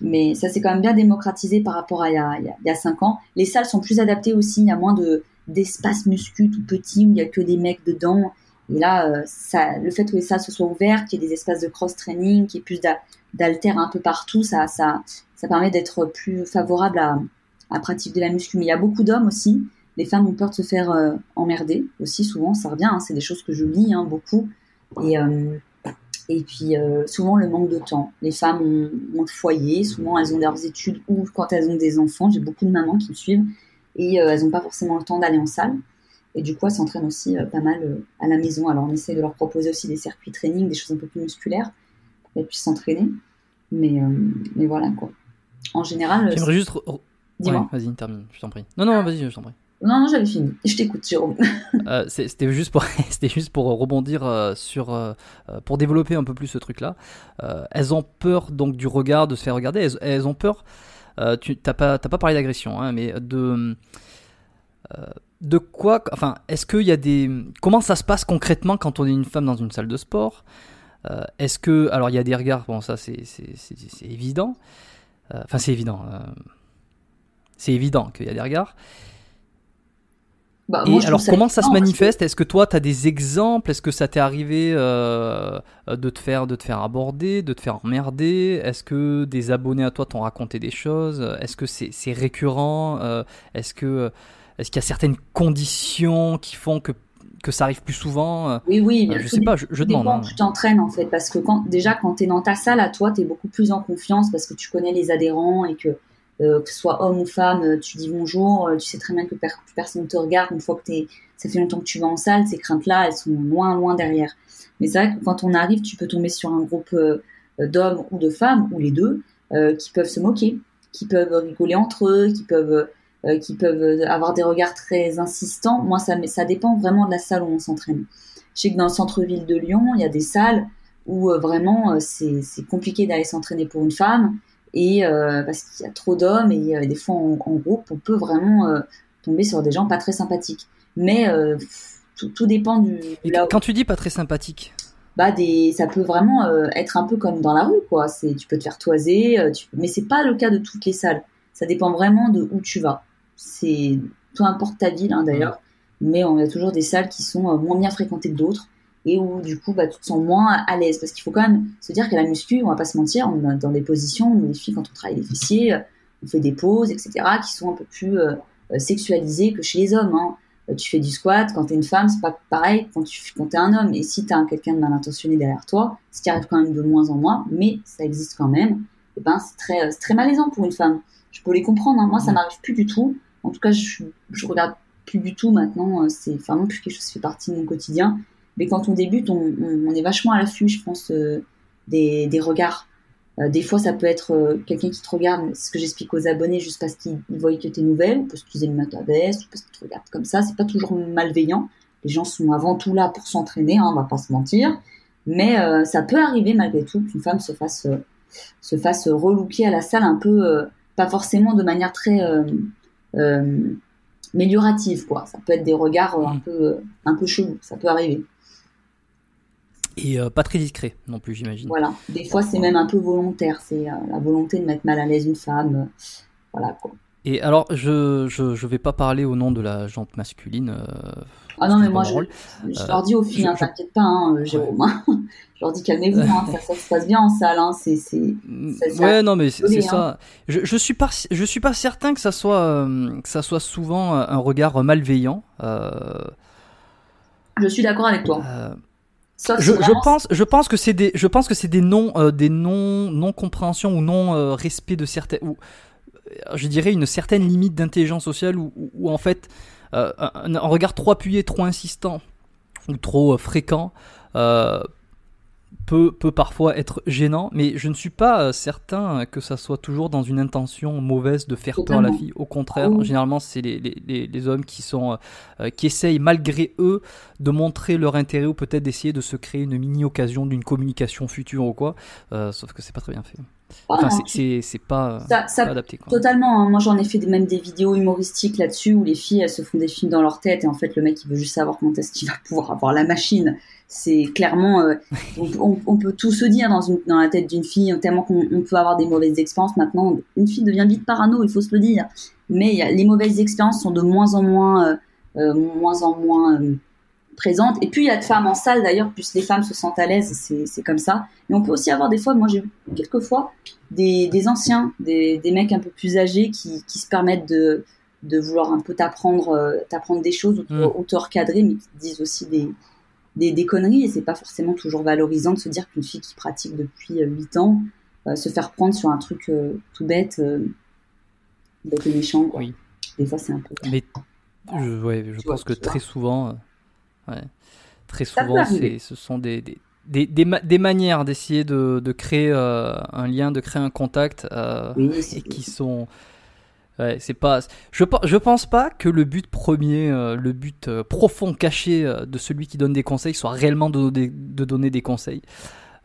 mais ça s'est quand même bien démocratisé par rapport à il y, a, il y a cinq ans. Les salles sont plus adaptées aussi, il y a moins de d'espace muscu tout petit où il y a que des mecs dedans. Et là, euh, ça, le fait que les salles se soient ouvertes, qu'il y ait des espaces de cross-training, qu'il y ait plus d'altères un peu partout, ça, ça, ça permet d'être plus favorable à, à pratiquer de la muscu. Mais il y a beaucoup d'hommes aussi. Les femmes ont peur de se faire euh, emmerder aussi, souvent, ça revient. Hein, c'est des choses que je lis hein, beaucoup. Et, euh, et puis euh, souvent le manque de temps. Les femmes ont, ont, le foyer, souvent elles ont leurs études ou quand elles ont des enfants, j'ai beaucoup de mamans qui me suivent et euh, elles n'ont pas forcément le temps d'aller en salle. Et du coup, elles s'entraînent aussi euh, pas mal à la maison. Alors on essaie de leur proposer aussi des circuits training, des choses un peu plus musculaires pour qu'elles puissent s'entraîner. Mais, mais voilà quoi. En général. J'aimerais juste. Dis-moi. vas-y, termine, je t'en prie. Non, non, vas-y, je t'en prie. Non, non, j'avais fini. Je t'écoute, Jérôme. Euh, c'était juste pour, juste pour rebondir euh, sur, euh, pour développer un peu plus ce truc-là. elles ont peur donc du regard, de se faire regarder. Elles, ont peur. tu t'as pas, pas parlé d'agression, hein, mais de de quoi Enfin, est-ce qu'il y a des comment ça se passe concrètement quand on est une femme dans une salle de sport? Est-ce que alors il y a des regards Bon, ça c'est évident. Enfin, c'est évident. c'est évident qu'il y a des regards. Bah, et alors, comment ça se manifeste? Est-ce que toi, tu as des exemples? Est-ce que ça t'est arrivé euh, de, te faire, de te faire aborder, de te faire emmerder? Est-ce que des abonnés à toi t'ont raconté des choses? Est-ce que c'est récurrent euh, Est-ce que est-ce qu'il y a certaines conditions qui font que que ça arrive plus souvent Oui, oui. Euh, je sais pas, je, demande. Hein. Tu t'entraînes en fait, parce que quand, déjà quand tu es dans ta salle à toi, tu es beaucoup plus en confiance parce que tu connais les adhérents et que euh, que ce soit homme ou femme, euh, tu dis bonjour, euh, tu sais très bien que personne ne te regarde une fois que t'es, ça fait longtemps que tu vas en salle, ces craintes-là, elles sont loin, loin derrière. Mais c'est vrai que quand on arrive, tu peux tomber sur un groupe d'hommes ou de femmes, ou les deux, qui peuvent se moquer, qui peuvent rigoler entre eux, qui peuvent, qui peuvent avoir des regards très insistants. Moi, ça, ça dépend vraiment de la salle où on s'entraîne. Je sais que dans le centre-ville de Lyon, il y a des salles où vraiment c'est compliqué d'aller s'entraîner pour une femme et euh, parce qu'il y a trop d'hommes et euh, des fois en, groupe on peut vraiment euh, tomber sur des gens pas très sympathiques. Mais tout, tout, dépend du, quand tu dis pas très sympathique? Bah des ça peut vraiment être un peu comme dans la rue quoi. C'est tu peux te faire toiser tu, mais c'est pas le cas de toutes les salles. Ça dépend vraiment de où tu vas. C'est peu importe ta ville hein, d'ailleurs. Mais on a toujours des salles qui sont moins bien fréquentées que d'autres et où du coup bah, tu te sens moins à l'aise parce qu'il faut quand même se dire que la muscu, on va pas se mentir, on est dans des positions où les filles quand on travaille les fessiers, on fait des poses, etc., qui sont un peu plus euh, sexualisées que chez les hommes. Hein. Euh, tu fais du squat, quand tu es une femme, c'est pas pareil quand tu quand es un homme. Et si tu as quelqu'un de mal intentionné derrière toi, ce qui arrive quand même de moins en moins, mais ça existe quand même, et eh ben c'est très, très malaisant pour une femme. Je peux les comprendre, hein. moi ça m'arrive plus du tout. En tout cas, je, je regarde plus du tout maintenant, euh, c'est vraiment plus quelque chose qui fait partie de mon quotidien. Mais quand on débute, on, on, est vachement à l'affût, je pense, euh, des, des, regards. Euh, des fois, ça peut être euh, quelqu'un qui te regarde, ce que j'explique aux abonnés, juste parce qu'ils voient que tu es nouvelle, parce qu'ils aiment ta veste, ou parce qu'ils te regardent comme ça. C'est pas toujours malveillant. Les gens sont avant tout là pour s'entraîner, hein, on va pas se mentir. Mais ça peut arriver malgré tout qu'une femme se fasse se fasse relooker à la salle un peu, pas forcément de manière très améliorative, quoi. Ça peut être des regards un mmh. peu un peu chelous, ça peut arriver. Et euh, pas très discret non plus, j'imagine. Voilà, des fois c'est même un peu volontaire, c'est euh, la volonté de mettre mal à l'aise une femme. Euh, voilà quoi. Et alors, je, je, je, vais pas parler au nom de la jante masculine. ah non, mais moi, je, je, leur dis aux filles, hein, t'inquiète pas, hein, Jérôme. Hein. je leur dis calmez-vous, hein, ça, ça, se passe bien en salle. Hein, c'est, c'est, mm, ouais, non, mais c'est, ça. Je, je suis pas, je suis pas certain que ça soit, que ça soit souvent un regard malveillant. Je suis d'accord avec toi je, je, pense, je pense que c'est des, je pense que c'est des non, euh, des non, non compréhension ou non euh, respect de certaines, ou euh, je dirais une certaine limite d'intelligence sociale où, où, en fait un, un, regard trop appuyé, trop insistant ou trop fréquent peut, peut parfois être gênant, mais je ne suis pas euh, certain que ça soit toujours dans une intention mauvaise de faire peur à la fille. Au contraire, ah généralement, c'est les, les, les, hommes qui, sont, euh, qui essayent malgré eux de montrer leur intérêt ou peut-être d'essayer de se créer une mini-occasion d'une communication future ou quoi, euh, sauf que c'est pas très bien fait. Ah enfin, c'est pas, ça, adapté. Quoi. Totalement. Hein. Moi, j'en ai fait même des vidéos humoristiques là-dessus où les filles, elles se font des films dans leur tête et en fait, le mec, il veut juste savoir quand est-ce qu'il va pouvoir avoir la machine c'est clairement, euh, on, peut tout se dire dans, une, dans la tête d'une fille, tellement qu'on peut avoir des mauvaises expériences. Maintenant, une fille devient vite parano, il faut se le dire. Mais a, les mauvaises expériences sont de moins en moins, euh, euh moins en moins euh, présentes. Et puis il y a de femmes en salle d'ailleurs, plus les femmes se sentent à l'aise, c'est comme ça. Mais on peut aussi avoir des fois, moi j'ai vu quelques fois des, des anciens, des, des, mecs un peu plus âgés qui, qui se permettent de, de vouloir un peu t'apprendre, t'apprendre des choses ou, mmh. te recadrer, mais qui disent aussi des des, des conneries et c'est pas forcément toujours valorisant de se dire qu'une fille qui pratique depuis 8 euh, ans euh, se faire prendre sur un truc euh, tout bête d'être méchant quoi. Oui. Des fois c'est un peu. Mais je, ouais, je pense que très souvent, ouais, très souvent, ce sont des, des, des, des, des manières d'essayer de, de, créer un lien, de créer un contact et qui sont Ouais, c'est pas. Je, je pense pas que le but premier, le but profond caché de celui qui donne des conseils soit réellement de, de donner des conseils.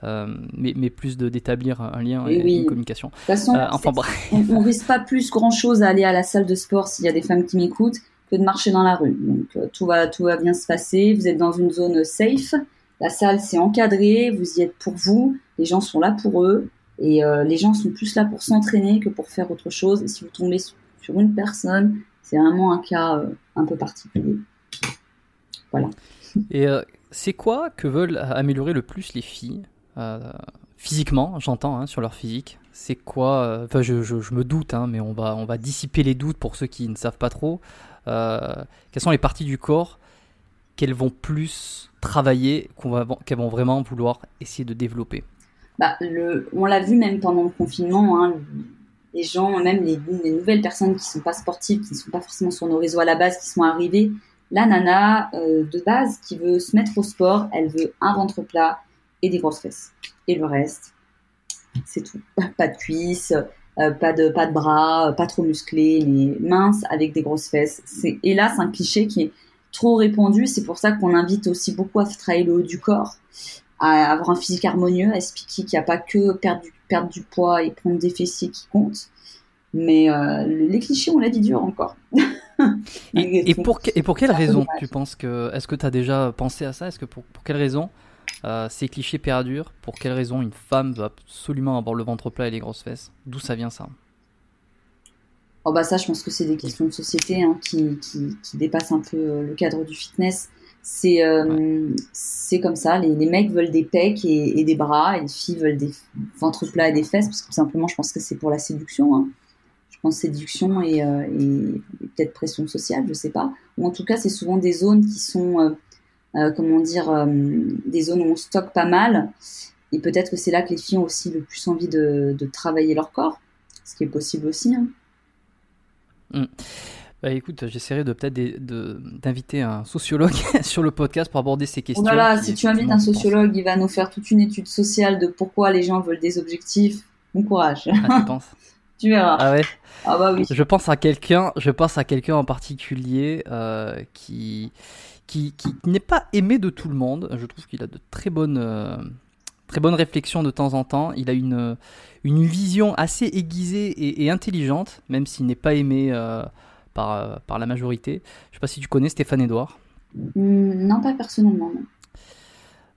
Euh, mais, mais, plus d'établir un lien et, une communication. De toute façon, euh, enfin, on, ne risque pas plus grand chose à aller à la salle de sport s'il y a des femmes qui m'écoutent que de marcher dans la rue. Donc euh, tout va tout va bien se passer. Vous êtes dans une zone safe. La salle c'est encadré. Vous y êtes pour vous. Les gens sont là pour eux. Et les gens sont plus là pour s'entraîner que pour faire autre chose. Et si vous tombez sur une personne, c'est vraiment un cas un peu particulier. Voilà. Et c'est quoi que veulent améliorer le plus les filles euh, physiquement, j'entends, hein, sur leur physique? C'est quoi euh, Enfin, je, je, me doute, hein, mais on va, on va dissiper les doutes pour ceux qui ne savent pas trop. Euh, quelles sont les parties du corps qu'elles vont plus travailler, qu'elles vont vraiment vouloir essayer de développer? Bah, le, On l'a vu même pendant le confinement. Hein, les gens, même les, les, nouvelles personnes qui ne sont pas sportives, qui ne sont pas forcément sur nos réseaux à la base, qui sont arrivées, la nana de base qui veut se mettre au sport, elle veut un ventre plat, et des grosses fesses. Et le reste, c'est tout. Pas de cuisses, euh, pas, de, pas de bras, pas trop musclés, mais minces avec des grosses fesses. C'est, et c'est un cliché qui est trop répandu. C'est pour ça qu'on invite aussi beaucoup à travailler le haut du corps, à avoir un physique harmonieux, à expliquer qu'il n'y a pas que perdre du, perdre du poids et prendre des fessiers qui comptent. Mais euh, les clichés, on l'a dit dur encore. et, pour, et pour quelle raison tu penses que. Est-ce que tu as déjà pensé à ça? Est-ce que pour, pour quelle raison euh, ces clichés perdurent. Pour quelle raison une femme veut absolument avoir le ventre plat et les grosses fesses? D'où ça vient ça? Oh bah ça, je pense que c'est des questions de société hein, qui, qui, qui, dépassent un peu euh, le cadre du fitness. C'est euh, c'est comme ça, les, les, mecs veulent des pecs et, des bras, et les filles veulent des ventres plats et des fesses, parce que tout simplement, je pense que c'est pour la séduction. Hein. Je pense séduction et, et peut-être pression sociale, je sais pas. Ou en tout cas, c'est souvent des zones qui sont comment dire, euh, des zones où on stocke pas mal. Et peut-être que c'est là que les filles ont aussi le plus envie de, travailler leur corps, ce qui est possible aussi. Hein. Hmm. Bah écoute, j'essaierai de peut-être d'inviter un sociologue sur le podcast pour aborder ces questions. Voilà, si tu invites un sociologue, il va nous faire toute une étude sociale de pourquoi les gens veulent des objectifs. Bon courage. Ah, tu penses? Tu verras. Ah ouais? Ah bah oui. Je pense à quelqu'un, je pense à quelqu'un en particulier euh, qui qui, n'est pas aimé de tout le monde. Je trouve qu'il a de très bonnes, euh, très bonnes réflexions de temps en temps. Il a une, une vision assez aiguisée et, intelligente, même s'il n'est pas aimé euh, par, euh, par la majorité. Je ne sais pas si tu connais Stéphane Edouard. Hmm, non, pas personnellement.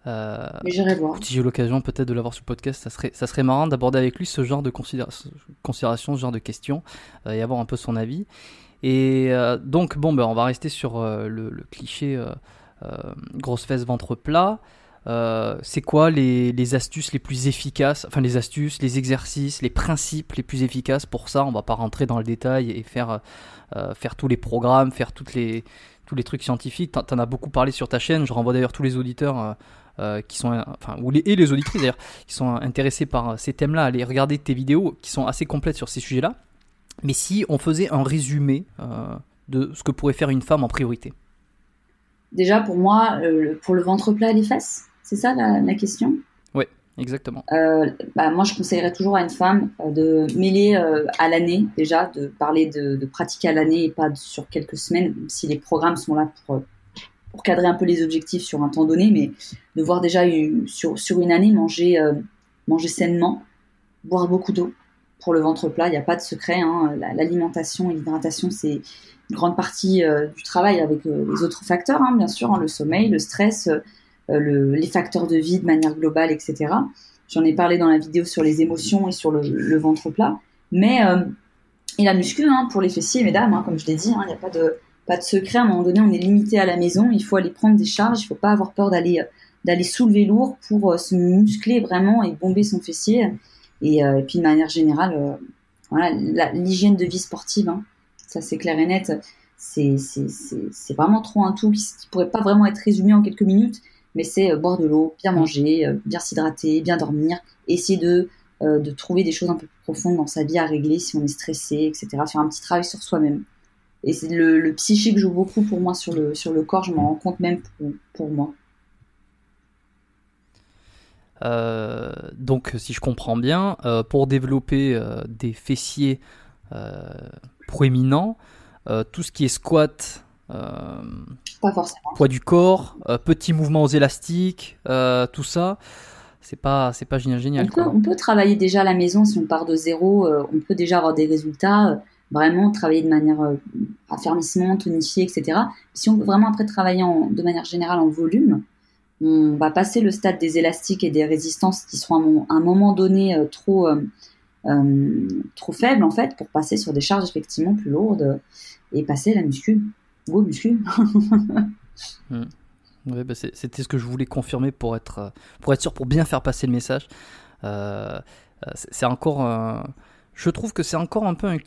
Mais j'irai voir. Si j'ai l'occasion peut-être de l'avoir sur le podcast, ça serait, ça serait marrant d'aborder avec lui ce genre de considération, ce genre de questions et avoir un peu son avis. Et euh, donc, bon, ben, on va rester sur euh, le, cliché euh, grosse fesse, ventre plat. c'est quoi les, astuces les plus efficaces, enfin les astuces, les exercices, les principes les plus efficaces pour ça? On va pas rentrer dans le détail et faire, faire tous les programmes, faire toutes les, tous les trucs scientifiques. Tu en as beaucoup parlé sur ta chaîne. Je renvoie d'ailleurs tous les auditeurs qui sont, enfin, et les auditrices d'ailleurs, qui sont intéressés par ces thèmes-là, à aller regarder tes vidéos qui sont assez complètes sur ces sujets-là. Mais si on faisait un résumé euh, de ce que pourrait faire une femme en priorité. Déjà, pour moi, euh, pour le ventre plat et les fesses, c'est ça la, question? Oui, exactement. Euh, bah, moi, je conseillerais toujours à une femme de mêler à l'année, déjà, de parler de, pratiquer à l'année et pas sur quelques semaines, si les programmes sont là pour, pour cadrer un peu les objectifs sur un temps donné, mais de voir déjà sur, sur une année manger, manger sainement, boire beaucoup d'eau pour le ventre plat, il n'y a pas de secret. Hein. L'alimentation et l'hydratation, c'est une grande partie euh, du travail avec euh, les autres facteurs, hein, bien sûr, hein, le sommeil, le stress, euh, les facteurs de vie de manière globale, etc. J'en ai parlé dans la vidéo sur les émotions et sur le, ventre plat. Mais et la muscu, pour les fessiers, mesdames, comme je l'ai dit, il n'y a pas de, secret. À un moment donné, on est limité à la maison. Il faut aller prendre des charges. Il ne faut pas avoir peur d'aller d'aller soulever lourd pour se muscler vraiment et bomber son fessier. Euh, et, puis de manière générale, euh, voilà, l'hygiène de vie sportive, hein, ça c'est clair et net, c'est vraiment trop un tout qui, pourrait pas vraiment être résumé en quelques minutes, mais c'est euh, boire de l'eau, bien manger, bien s'hydrater, bien dormir, essayer de, de trouver des choses un peu plus profondes dans sa vie à régler si on est stressé, etc. Faire un petit travail sur soi-même. Et le, le psychique joue beaucoup pour moi sur le, sur le corps, je m'en rends compte même pour, pour moi. Euh, donc, si je comprends bien, euh, pour développer euh, des fessiers proéminent. tout ce qui est squat, pas forcément. poids du corps, petits mouvements aux élastiques, tout ça c'est pas c'est pas génial génial. On peut, on peut, travailler déjà à la maison si on part de zéro, on peut déjà avoir des résultats vraiment travailler de manière euh, affermissement, tonifié, etc. Si on veut vraiment après travailler en, de manière générale en volume, on va passer le stade des élastiques et des résistances qui seront à un, moment donné euh, trop, euh, euh, trop faibles en fait pour passer sur des charges effectivement plus lourdes et passer la muscu. Go muscu. Hmm. bah C'était ce que je voulais confirmer pour être, pour être sûr, pour bien faire passer le message. c'est encore je trouve que c'est encore un peu un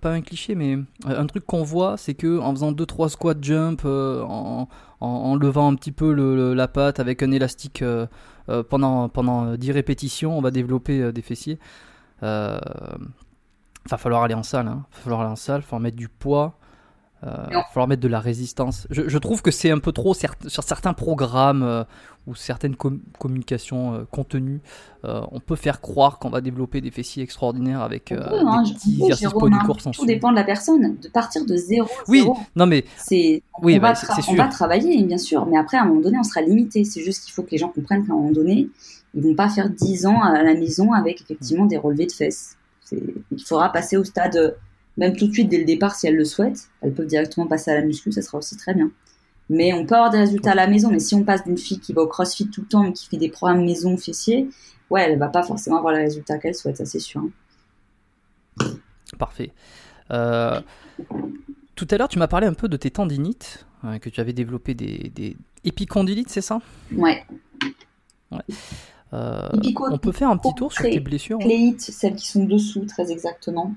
pas un cliché mais un truc qu'on voit c'est que en faisant 2 3 squats jump euh, en, en, levant un petit peu le, la patte avec un élastique euh, euh, pendant pendant 10 répétitions on va développer des fessiers euh, va falloir aller en salle hein. va falloir aller en salle falloir mettre du poids il va falloir mettre de la résistance. Je, je trouve que c'est un peu trop sur certains programmes ou certaines communications euh, contenues, euh, on peut faire croire qu'on va développer des fessiers extraordinaires avec euh, hein, des petits exercices hein. sans Tout dépend de la personne. De partir de zéro. Oui, non mais c'est oui, on, va, on va travailler bien sûr, mais après à un moment donné on sera limité. C'est juste qu'il faut que les gens comprennent qu'à un moment donné ils vont pas faire 10 ans à la maison avec effectivement des relevés de fesses. Il faudra passer au stade, même tout de suite dès le départ si elles le souhaitent. Elles peuvent directement passer à la muscu, ça sera aussi très bien. Mais on peut avoir des résultats à la maison. Mais si on passe d'une fille qui va au crossfit tout le temps, mais qui fait des programmes maison fessiers, ouais, elle va pas forcément avoir les résultats qu'elle souhaite, ça c'est sûr. Parfait. Euh, tout à l'heure, tu m'as parlé un peu de tes tendinites, hein, que tu avais développé des, des épicondylites, c'est ça? Ouais. Euh, on peut faire un petit tour sur tes blessures Cléites, celles qui sont dessous, très exactement.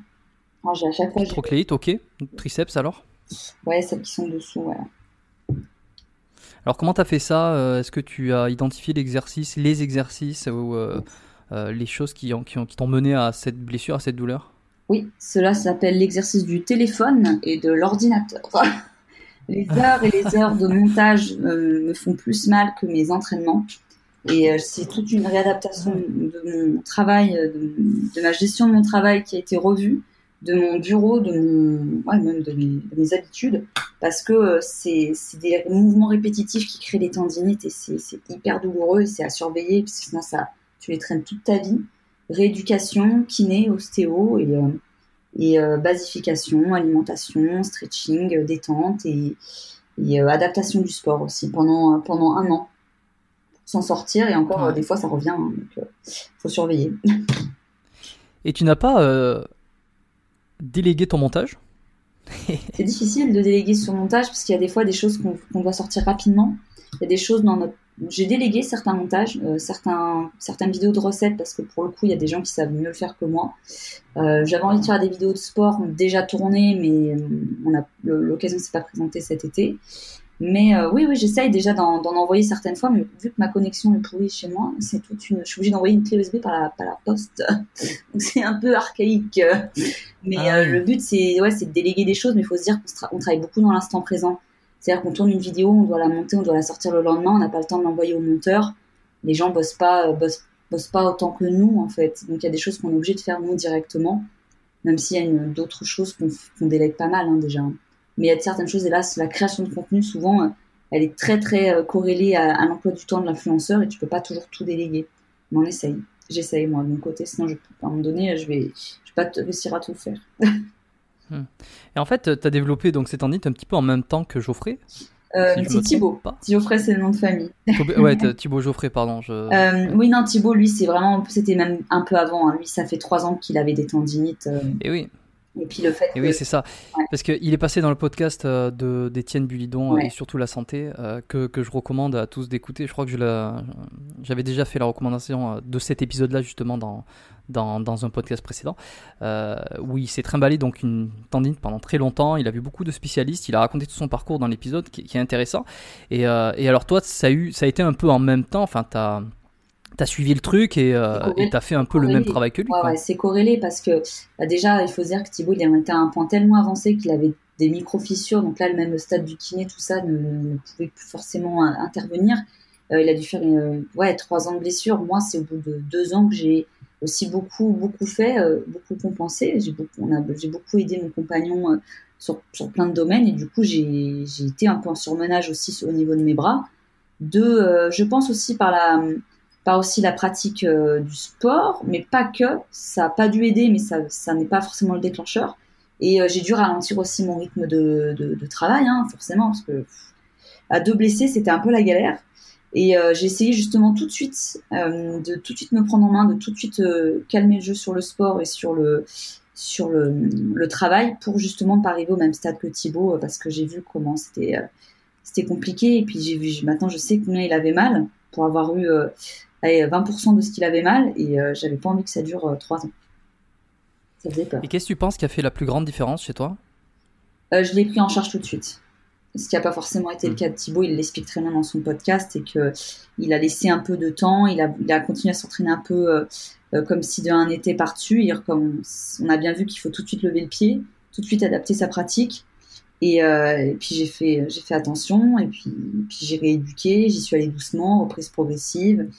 j'ai à chaque fois. ok. Triceps alors? Ouais, celles qui sont dessous, ouais. Alors comment tu as fait ça euh, Est-ce que tu as identifié l'exercice, les exercices ou euh, euh, les choses qui, qui, qui t'ont mené à cette blessure, à cette douleur? Oui, cela s'appelle l'exercice du téléphone et de l'ordinateur. les heures et les heures de montage me font plus mal que mes entraînements. Et c'est toute une réadaptation de mon travail, de, ma gestion de mon travail qui a été revue de mon bureau, de, mon, ouais, même de mes, habitudes, parce que euh, c'est des mouvements répétitifs qui créent des tendinites et c'est hyper douloureux et c'est à surveiller, parce que sinon ça, tu les traînes toute ta vie. Rééducation, kiné, ostéo et, euh, et euh, basification, alimentation, stretching, détente et, et adaptation du sport aussi pendant, pendant un an. S'en sortir et encore, des fois ça revient, hein, donc faut surveiller. Et tu n'as pas déléguer ton montage C'est difficile de déléguer son montage parce qu'il y a des fois des choses qu'on doit sortir rapidement. Il y a des choses dans. J'ai délégué certains montages, euh, certains, certaines vidéos de recettes parce que pour le coup, il y a des gens qui savent mieux le faire que moi. Euh, j'avais envie de faire des vidéos de sport, déjà tournées, mais euh, on a l'occasion s'est pas présentée cet été. Mais euh, oui, oui, j'essaye déjà d'en envoyer certaines fois, mais vu que ma connexion est pourrie chez moi, c'est toute une. Je suis obligée d'envoyer une clé USB par la, par la poste. Donc c'est un peu archaïque. Mais ah euh, le but, c'est ouais, de déléguer des choses, mais il faut se dire qu'on travaille beaucoup dans l'instant présent. C'est-à-dire qu'on tourne une vidéo, on doit la monter, on doit la sortir le lendemain, on n'a pas le temps de l'envoyer au monteur. Les gens bossent pas, euh, bossent, bossent pas autant que nous, en fait. Donc il y a des choses qu'on est obligé de faire nous directement, même s'il y a d'autres choses qu'on délègue pas mal hein, déjà. Mais il y a certaines choses, hélas, la création de contenu, souvent, euh, elle est très très euh, corrélée à, l'emploi du temps de l'influenceur et tu peux pas toujours tout déléguer. Mais on essaye. J'essaye moi de mon côté, sinon je, à un moment donné, je vais, je vais pas réussir à tout faire. Hmm. Et en fait, tu as développé donc cette tendinite un petit peu en même temps que Geoffrey euh, c'est Thibaut. Geoffrey, c'est le nom de famille. ouais, Thibaut Geoffrey, pardon. Euh, oui, non, Thibaut, lui, c'est vraiment, c'était même un peu avant. Hein. Lui, ça fait trois ans qu'il avait des tendinites. Et oui. Et puis le fait. Et oui, c'est ça. Parce qu'il est passé dans le podcast euh, de d'Étienne Bulidon et surtout la santé euh, que, que, je recommande à tous d'écouter. Je crois que j'avais déjà fait la recommandation euh, de cet épisode-là justement dans, dans, dans, un podcast précédent où il s'est trimballé donc une tendine pendant très longtemps. Il a vu beaucoup de spécialistes. Il a raconté tout son parcours dans l'épisode qui, qui, est intéressant. Et, et alors toi, ça a eu, ça a été un peu en même temps. Enfin, t'as T'as suivi le truc et euh, t'as fait un peu le même travail que lui. Ouais, ouais c'est corrélé parce que bah, déjà, il faut dire que Thibaut, il était à un point tellement avancé qu'il avait des micro-fissures. Donc là, le même stade du kiné, tout ça, ne, pouvait plus forcément intervenir. Euh, il a dû faire ouais, trois ans de blessure. Moi, c'est au bout de deux ans que j'ai aussi beaucoup, beaucoup fait, beaucoup compensé. J'ai beaucoup, j'ai beaucoup aidé mon compagnon sur, sur, plein de domaines et du coup, j'ai été un peu en surmenage aussi au niveau de mes bras. De, je pense aussi par la, par aussi la pratique du sport, mais pas que. Ça n'a pas dû aider, mais ça, n'est pas forcément le déclencheur. Et j'ai dû ralentir aussi mon rythme de, travail, hein, forcément, parce que à deux blessés, c'était un peu la galère. Et euh, j'ai essayé justement tout de suite euh, de tout de suite me prendre en main, de tout de suite euh, calmer le jeu sur le sport et sur le travail pour justement pas arriver au même stade que Thibaut parce que j'ai vu comment c'était c'était compliqué et puis j'ai vu maintenant je sais combien il avait mal pour avoir eu allez, 20% de ce qu'il avait mal et j'avais pas envie que ça dure 3 ans. Ça faisait peur. Et qu'est-ce que tu penses qui a fait la plus grande différence chez toi? Je l'ai pris en charge tout de suite ce qui n'a pas forcément été le mm. cas de Thibaut, il l'explique très bien dans son podcast, et que il a laissé un peu de temps, il a, il a continué à s'entraîner un peu euh, euh, comme si de un été par-dessus. Comme on a bien vu qu'il faut tout de suite lever le pied, tout de suite adapter sa pratique. Et, euh, puis j'ai fait, j'ai fait attention, et puis, puis j'ai rééduqué, j'y suis allée doucement, reprise progressive,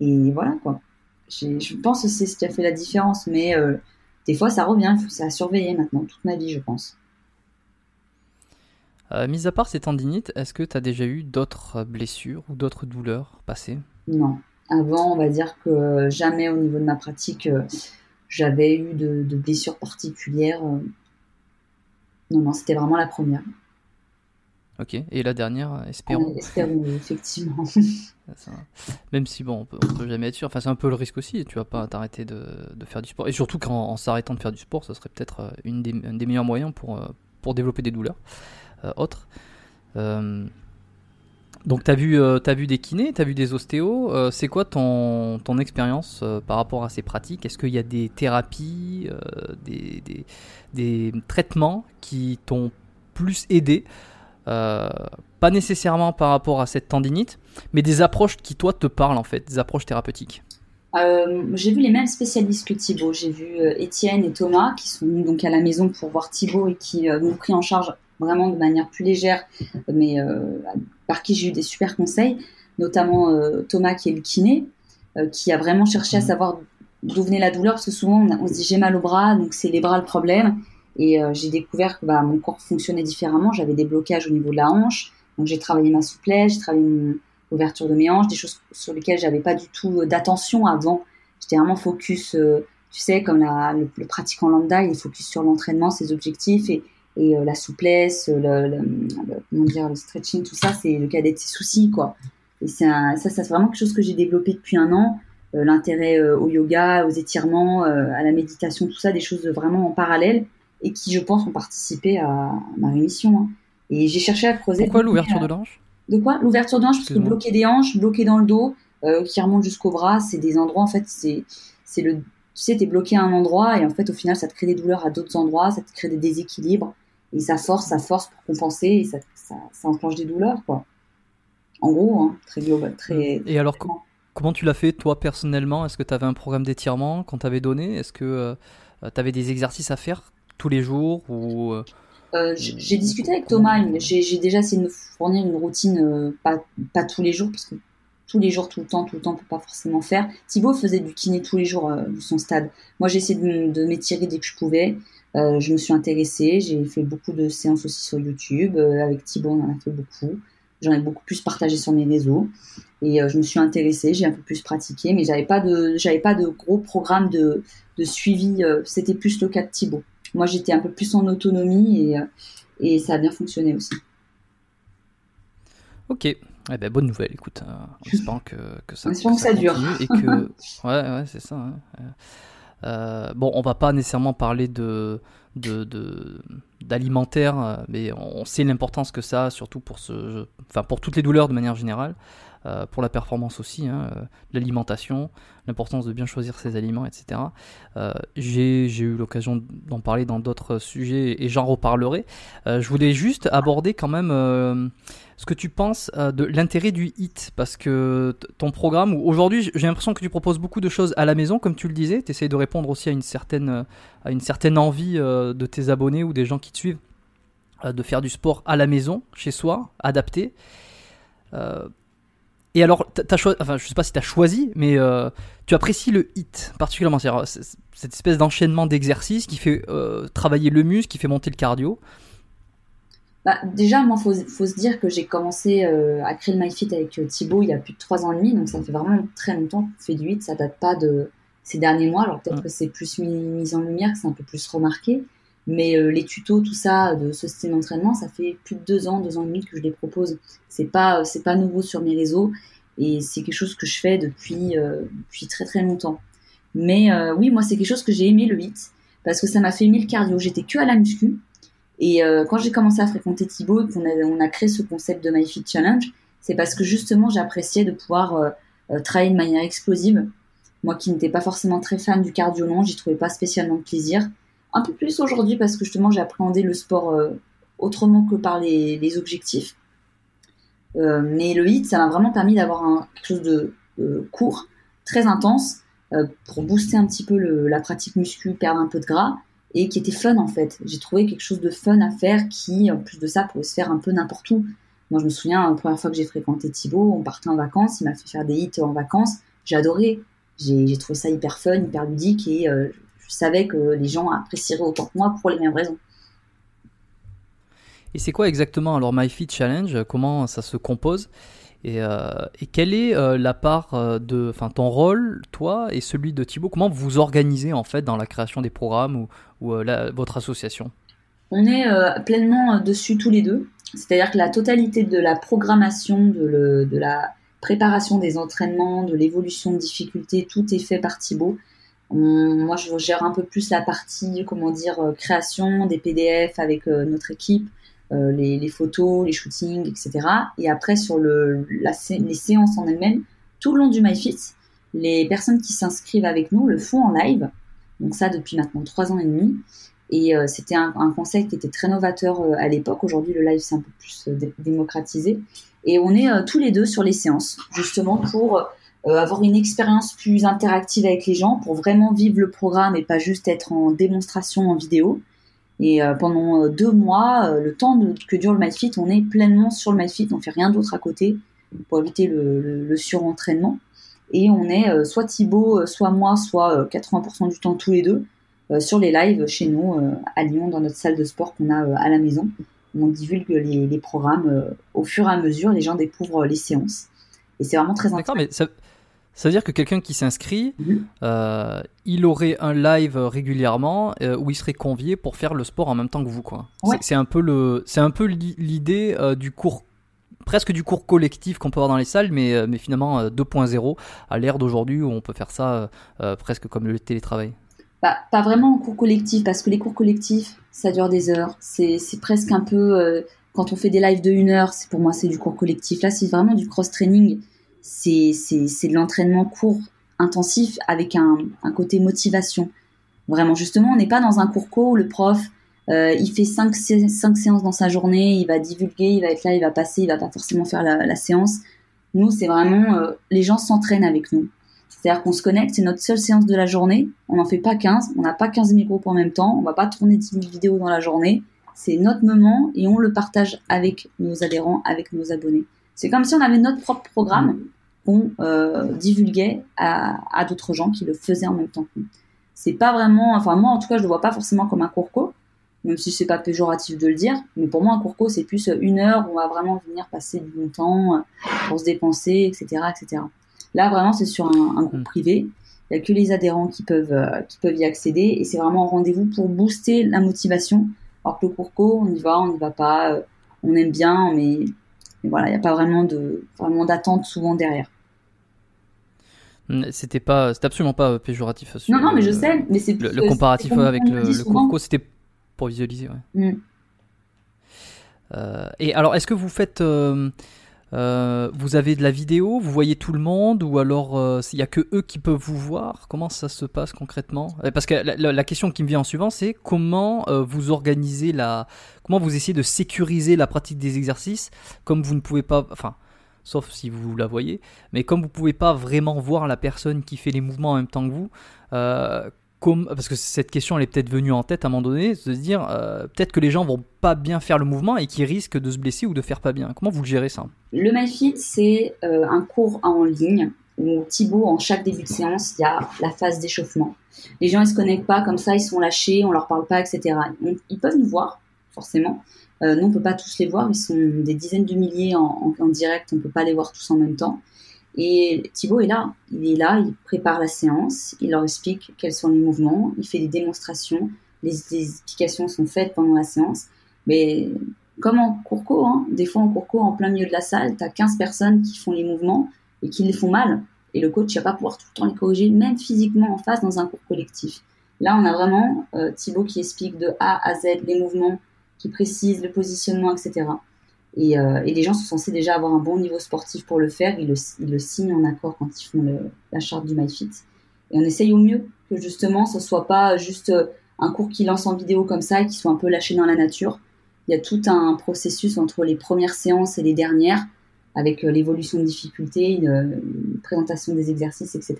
et voilà quoi. Je pense que c'est ce qui a fait la différence, mais des fois ça revient, faut ça surveiller maintenant toute ma vie, je pense. Euh, mis à part ces tendinites, est-ce que tu as déjà eu d'autres blessures ou d'autres douleurs passées? Non. Avant, on va dire que jamais au niveau de ma pratique, euh, j'avais eu de, blessures particulières. Euh. Non, non, c'était vraiment la première. Ok, et la dernière, espérons. espérons, effectivement. Même si, bon, on peut, peut jamais être sûr. Enfin, c'est un peu le risque aussi. Tu vas pas t'arrêter de, faire du sport. Et surtout qu'en s'arrêtant de faire du sport, ce serait peut-être une des, un des meilleurs moyens pour, pour développer des douleurs. Euh, autres. Euh, donc tu as, vu, euh, as vu des kinés, tu as vu des ostéos. c'est quoi ton, ton expérience par rapport à ces pratiques? Est-ce qu'il y a des thérapies, des, des, des, traitements qui t'ont plus aidé Pas nécessairement par rapport à cette tendinite, mais des approches qui toi te parlent en fait, des approches thérapeutiques. j'ai vu les mêmes spécialistes que Thibaut. J'ai vu Étienne et Thomas qui sont venus donc à la maison pour voir Thibaut et qui m'ont pris en charge vraiment de manière plus légère, mais euh, par qui j'ai eu des super conseils, notamment euh, Thomas qui est le kiné, euh, qui a vraiment cherché à mhm. savoir d'où venait la douleur, parce que souvent on, se dit j'ai mal au bras, donc c'est les bras le problème. Et j'ai découvert que bah, mon corps fonctionnait différemment, j'avais des blocages au niveau de la hanche, donc j'ai travaillé ma souplesse, j'ai travaillé l'ouverture de mes hanches, des choses sur lesquelles j'avais pas du tout d'attention avant. J'étais vraiment focus, tu sais, comme la, le, le, pratiquant lambda, il est focus sur l'entraînement, ses objectifs, et et euh, la souplesse, le, comment dire, le stretching, tout ça, c'est le cadet de ses soucis, quoi. Et c'est ça, c'est vraiment quelque chose que j'ai développé depuis un an. Euh, l'intérêt euh, au yoga, aux étirements, à la méditation, tout ça, des choses vraiment en parallèle et qui, je pense, ont participé à, ma rémission. Hein. Et j'ai cherché à creuser. Pourquoi l'ouverture de l'ange? De quoi? L'ouverture de l'ange, parce que bloquer des hanches, bloquer dans le dos, qui remonte jusqu'au bras, c'est des endroits, en fait, c'est, le, tu sais, t'es bloqué à un endroit et en fait, au final, ça te crée des douleurs à d'autres endroits, ça te crée des déséquilibres et ça force, ça force pour compenser et ça, ça, enclenche des douleurs, quoi. En gros, hein, très global, très. Et alors, comment tu l'as fait toi personnellement? Est-ce que tu avais un programme d'étirement qu'on t'avait donné? Est-ce que euh, tu avais des exercices à faire tous les jours ou euh, euh, J'ai discuté avec Thomas. J'ai déjà essayé de me fournir une routine, pas, pas tous les jours, parce que tous les jours, tout le temps, tout le temps, on peut pas forcément faire. Thibaut faisait du kiné tous les jours de son stade. Moi, j'ai essayé de m'étirer dès que je pouvais. Euh, je me suis intéressée, j'ai fait beaucoup de séances aussi sur YouTube. Euh, avec Thibaut, on en a fait beaucoup. J'en ai beaucoup plus partagé sur mes réseaux. Et euh, je me suis intéressée, j'ai un peu plus pratiqué, mais j'avais pas pas de gros programme de, de suivi. C'était plus le cas de Thibaut. Moi, j'étais un peu plus en autonomie et, et ça a bien fonctionné aussi. Ok, eh ben, bonne nouvelle, écoute. Que, que ça, que ça, dure. Et que... ouais, ouais, c'est ça. Hein. Euh, bon, on va pas nécessairement parler de, d'alimentaire, euh, mais on sait l'importance que ça a, surtout pour, ce, enfin, pour toutes les douleurs de manière générale, euh, pour la performance aussi, hein, l'alimentation, l'importance de bien choisir ses aliments, etc. j'ai, eu l'occasion d'en parler dans d'autres sujets et j'en reparlerai. je voulais juste aborder quand même ce que tu penses euh, de l'intérêt du HIT, parce que ton programme, aujourd'hui j'ai l'impression que tu proposes beaucoup de choses à la maison, comme tu le disais, tu essayes de répondre aussi à une certaine, euh, à une certaine envie euh, de tes abonnés ou des gens qui te suivent de faire du sport à la maison, chez soi, adapté. Et alors, as choisi, enfin, je sais pas si tu as choisi, mais euh, tu apprécies le HIT particulièrement. C'est cette espèce d'enchaînement d'exercices qui fait euh, travailler le muscle, qui fait monter le cardio. Bah, déjà, moi, faut, faut se dire que j'ai commencé euh, à créer le MyFit avec Thibaut il y a plus de trois ans et demi, donc ça fait vraiment très longtemps qu'on fait du HIT. Ça date pas de ces derniers mois. Alors peut-être que c'est plus mis, mis, en lumière, que c'est un peu plus remarqué. Mais les tutos, tout ça, de ce style d'entraînement, ça fait plus de deux ans, deux ans et demi que je les propose. C'est pas, c'est pas nouveau sur mes réseaux et c'est quelque chose que je fais depuis, depuis très très longtemps. Mais oui, moi c'est quelque chose que j'ai aimé le HIT parce que ça m'a fait aimer le cardio. J'étais que à la muscu et quand j'ai commencé à fréquenter Thibaut et qu'on a, on a créé ce concept de My Fit Challenge, c'est parce que justement j'appréciais de pouvoir travailler de manière explosive. Moi qui n'étais pas forcément très fan du cardio, non, j'y trouvais pas spécialement de plaisir un peu plus aujourd'hui parce que justement j'ai appréhendé le sport euh, autrement que par les, objectifs. Euh, mais le hit, ça m'a vraiment permis d'avoir quelque chose de court, très intense, euh, pour booster un petit peu la pratique muscu, perdre un peu de gras, et qui était fun en fait. J'ai trouvé quelque chose de fun à faire qui, en plus de ça, pouvait se faire un peu n'importe où. Moi, je me souviens, la première fois que j'ai fréquenté Thibaut, on partait en vacances, il m'a fait faire des hits en vacances. J'ai adoré. J'ai trouvé ça hyper fun, hyper ludique, et je savais que les gens apprécieraient autant que moi pour les mêmes raisons. Et c'est quoi exactement alors MyFit Challenge? Comment ça se compose? Et, euh, et, quelle est euh, la part euh, de, enfin ton rôle, toi et celui de Thibaut? Comment vous organisez en fait dans la création des programmes ou, ou votre association? On est pleinement dessus tous les deux. C'est-à-dire que la totalité de la programmation, de, le, de la préparation des entraînements, de l'évolution de difficultés, tout est fait par Thibaut moi, je gère un peu plus la partie, comment dire, euh, création des PDF avec euh, notre équipe, euh, les, photos, les shootings, etc. Et après, sur le, les séances en elles-mêmes, tout le long du MyFit, les personnes qui s'inscrivent avec nous le font en live. Donc ça, depuis maintenant trois ans et demi. Et c'était un, un, concept qui était très novateur à l'époque. Aujourd'hui, le live, c'est un peu plus démocratisé. Et on est tous les deux sur les séances, justement pour avoir une expérience plus interactive avec les gens pour vraiment vivre le programme et pas juste être en démonstration en vidéo. Et euh, pendant euh, deux mois, le temps que dure le MyFit, on est pleinement sur le MyFit, on fait rien d'autre à côté pour éviter le, surentraînement. Et on est soit Thibaut, soit moi, soit 80% du temps tous les deux sur les lives chez nous à Lyon dans notre salle de sport qu'on a à la maison. On divulgue les, programmes au fur et à mesure, les gens découvrent les séances. Et c'est vraiment très intéressant. Ça veut dire que quelqu'un qui s'inscrit, euh, il aurait un live régulièrement euh, où il serait convié pour faire le sport en même temps que vous, quoi. C'est un peu le, c'est un peu l'idée euh, du cours, presque du cours collectif qu'on peut avoir dans les salles, mais mais finalement 2.0 à l'ère d'aujourd'hui où on peut faire ça presque comme le télétravail. Bah, pas vraiment en cours collectif parce que les cours collectifs, ça dure des heures. C'est presque un peu quand on fait des lives de une heure, c'est pour moi c'est du cours collectif. Là, c'est vraiment du cross training c'est de l'entraînement court, intensif, avec un, côté motivation. Vraiment, justement, on n'est pas dans un cours co où le prof, euh, il fait 5 cinq, séances dans sa journée, il va divulguer, il va être là, il va passer, il va pas forcément faire la, séance. Nous, c'est vraiment, euh, les gens s'entraînent avec nous. C'est-à-dire qu'on se connecte, c'est notre seule séance de la journée. On n'en fait pas 15, on n'a pas 15 micros en même temps, on va pas tourner 10 000 vidéos dans la journée. C'est notre moment et on le partage avec nos adhérents, avec nos abonnés. C'est comme si on avait notre propre programme euh, divulguait à, d'autres gens qui le faisaient en même temps que nous. C'est pas vraiment, enfin moi en tout cas je le vois pas forcément comme un cours même si c'est pas péjoratif de le dire, mais pour moi un cours c'est plus une heure où on va vraiment venir passer du bon temps euh, pour se dépenser, etc., etc. Là vraiment c'est sur un, groupe mm. privé, il n'y a que les adhérents qui peuvent, euh, qui peuvent y accéder et c'est vraiment un rendez-vous pour booster la motivation. Alors que le cours on y va, on n'y va pas, on aime bien, mais, mais voilà, il n'y a pas vraiment de vraiment d'attente souvent derrière. C'était pas, c'était absolument pas péjoratif. non, non, mais je sais, mais c'est le, le, comparatif avec le, le c'était pour visualiser. Ouais. Mm. Euh, et alors, est-ce que vous faites, euh, euh, vous avez de la vidéo, vous voyez tout le monde, ou alors il y a que eux qui peuvent vous voir? Comment ça se passe concrètement? Parce que la, la, question qui me vient en suivant, c'est comment vous organisez la, comment vous essayez de sécuriser la pratique des exercices, comme vous ne pouvez pas, enfin sauf si vous la voyez. Mais comme vous pouvez pas vraiment voir la personne qui fait les mouvements en même temps que vous, euh, parce que cette question elle est peut-être venue en tête à un moment donné, de se dire euh, peut-être que les gens vont pas bien faire le mouvement et qu'ils risquent de se blesser ou de faire pas bien. Comment vous gérez ça? Le MyFit, c'est euh, un cours en ligne où Thibaut, en chaque début de séance, il y a la phase d'échauffement. Les gens ils se connectent pas comme ça, ils sont lâchés, on leur parle pas, etc. ils peuvent nous voir, forcément. Euh, nous, on peut pas tous les voir, ils sont des dizaines de milliers en, direct, on peut pas les voir tous en même temps. Et Thibaut est là. Il est là, il prépare la séance, il leur explique quels sont les mouvements, il fait des démonstrations, les, explications sont faites pendant la séance. Mais comme en cours court, hein, des fois en cours court, en plein milieu de la salle, tu as 15 personnes qui font les mouvements et qui les font mal. Et le coach ne va pas pouvoir tout le temps les corriger, même physiquement en face dans un cours collectif. Là, on a vraiment euh, Thibaut qui explique de A à Z les mouvements, qui précise le positionnement, etc. Euh, et, les gens sont censés déjà avoir un bon niveau sportif pour le faire. Ils le, signent en accord quand ils font la charte du MyFit. Et on essaye au mieux que justement ce soit pas juste euh, un cours qui lance en vidéo comme ça et qui soit un peu lâché dans la nature. Il y a tout un processus entre les premières séances et les dernières, avec euh, l'évolution de difficulté, une, présentation des exercices, etc.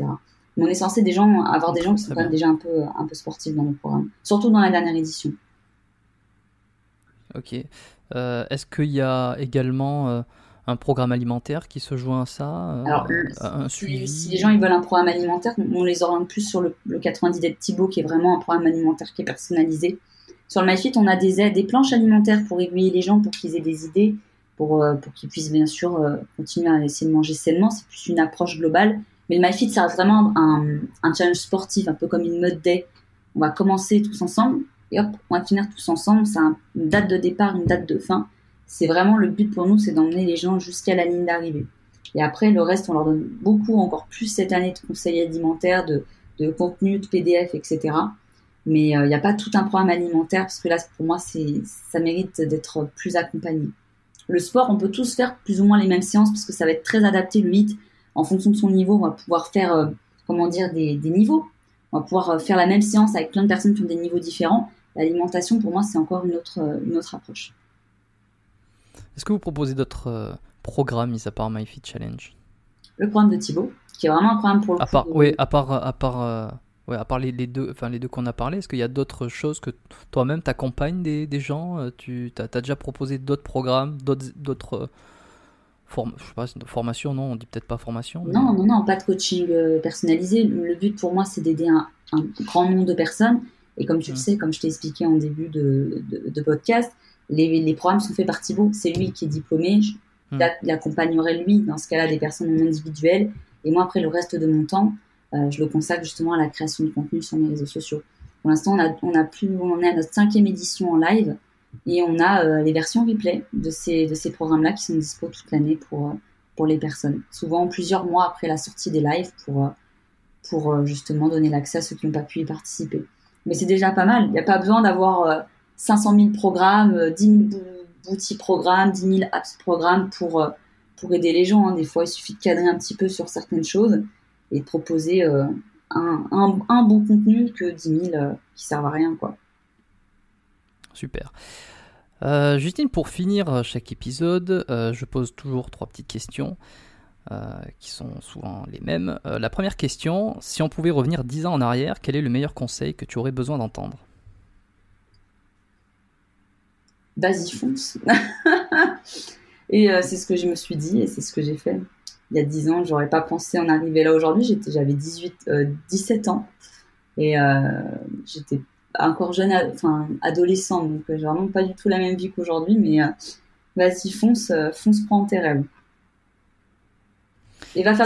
Mais on est censé des gens, avoir des gens qui sont quand même déjà un peu, un peu sportifs dans le programme, surtout dans la dernière édition. Ok. Euh, est-ce qu'il y a également euh, un programme alimentaire qui se joint à ça euh, un si, les gens ils veulent un programme alimentaire, on les oriente plus sur le, 90 d'aide Thibaut, qui est vraiment un programme alimentaire qui est personnalisé. Sur le MyFit, on a des aides, des planches alimentaires pour aiguiller les gens, pour qu'ils aient des idées, pour, pour qu'ils puissent bien sûr continuer à essayer de manger sainement. C'est plus une approche globale. Mais le MyFit, ça reste vraiment un, un challenge sportif, un peu comme une mode day. On va commencer tous ensemble et hop, on va finir tous ensemble. C'est une date de départ, une date de fin. C'est vraiment le but pour nous, c'est d'emmener les gens jusqu'à la ligne d'arrivée. Et après, le reste, on leur donne beaucoup, encore plus cette année, de conseils alimentaires, de, de contenu, de PDF, etc. Mais euh, il n'y a pas tout un programme alimentaire, parce que là, pour moi, ça mérite d'être plus accompagné. Le sport, on peut tous faire plus ou moins les mêmes séances, parce que ça va être très adapté, le HIT. En fonction de son niveau, on va pouvoir faire, euh, comment dire, des, des niveaux. On va pouvoir euh, faire la même séance avec plein de personnes qui ont des niveaux différents. L'alimentation, pour moi, c'est encore une autre, une autre approche. Est-ce que vous proposez d'autres euh, programmes, mis à part MyFit Challenge? Le programme de Thibaut, qui est vraiment un programme pour le à part, Oui, à part, à part, euh, ouais, à part les, deux, enfin, les deux qu'on a parlé, est-ce qu'il y a d'autres choses que toi-même t'accompagnes des, des gens? Euh, Tu as, déjà proposé d'autres programmes, d'autres form je sais pas, formation, non, on dit peut-être pas formation. Non, non, non, pas de coaching personnalisé. Le but pour moi, c'est d'aider un, un, grand nombre de personnes et comme tu le sais, comme je t'ai expliqué en début de, de, podcast, les, les, programmes sont faits par Thibaut. C'est lui qui est diplômé. Hmm. Il accompagnerait lui, dans ce cas-là, des personnes individuelles. Et moi, après le reste de mon temps, euh, je le consacre justement à la création de contenu sur mes réseaux sociaux. Pour l'instant, on a, on a plus, on est à notre cinquième édition en live et on a euh, les versions replay de ces, de ces programmes-là qui sont dispo toute l'année pour, euh, pour les personnes. Souvent plusieurs mois après la sortie des lives pour, pour justement donner l'accès à ceux qui n'ont pas pu y participer mais c'est déjà pas mal. Il n'y a pas besoin d'avoir 500 euh, 000 programmes, 10 euh, 000 boutiques programmes, 10 000 apps programmes pour, euh, pour aider les gens. Hein. Des fois, il suffit de cadrer un petit peu sur certaines choses et de proposer un, un, bon contenu que 10 000 qui servent à rien. Quoi. Super. Justine, pour finir chaque épisode, je pose toujours trois petites questions. Euh, qui sont souvent les mêmes. Euh, la première question, si on pouvait revenir 10 ans en arrière, quel est le meilleur conseil que tu aurais besoin d'entendre? Vas-y, fonce. et euh, c'est ce que je me suis dit et c'est ce que j'ai fait. Il y a 10 ans, j'aurais pas pensé en arriver là aujourd'hui. J'avais 18, 17 ans et j'étais encore jeune, enfin adolescente, donc j'ai vraiment pas du tout la même vie qu'aujourd'hui. Mais vas-y, fonce, fonce, prends tes rêves.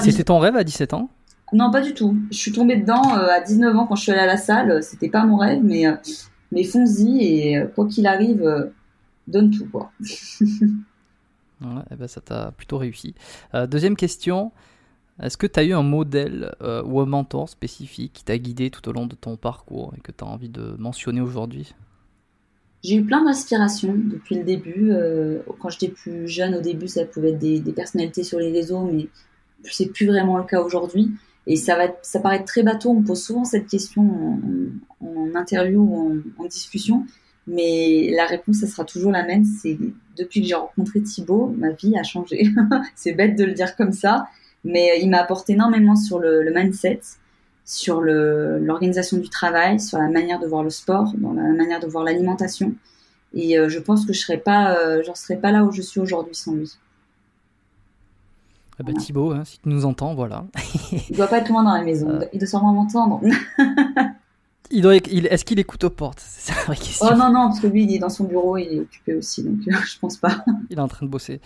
C'était ton rêve à 17 ans? Non, pas du tout. Je suis tombée dedans euh, à 19 ans quand je suis allée à la salle. C'était pas mon rêve, mais, euh, mais fonce-y et euh, quoi qu'il arrive, donne tout. Quoi. ouais, eh ben ça t'a plutôt réussi. deuxième question. Est-ce que tu as eu un modèle ou un mentor spécifique qui t'a guidé tout au long de ton parcours et que tu as envie de mentionner aujourd'hui? J'ai eu plein d'inspirations depuis le début. quand j'étais plus jeune, au début, ça pouvait être des, personnalités sur les réseaux, mais c'est plus vraiment le cas aujourd'hui. Et ça va, ça paraît très bateau. On pose souvent cette question en, interview ou en, discussion, mais la réponse, ça sera toujours la même. C'est depuis que j'ai rencontré Thibaut, ma vie a changé. c'est bête de le dire comme ça, mais il m'a apporté énormément sur le, mindset, sur l'organisation du travail, sur la manière de voir le sport, dans la manière de voir l'alimentation. Et je pense que je serais pas, serais pas là où je suis aujourd'hui sans lui. Ah bah, Thibaut, hein, si tu nous entends, voilà. il doit pas être loin dans la maison. Il doit sûrement m'entendre. il doit, est-ce qu'il écoute aux portes? C'est la vraie question. Oh non, non, parce que lui, il est dans son bureau, il est occupé aussi, donc je pense pas. il est en train de bosser.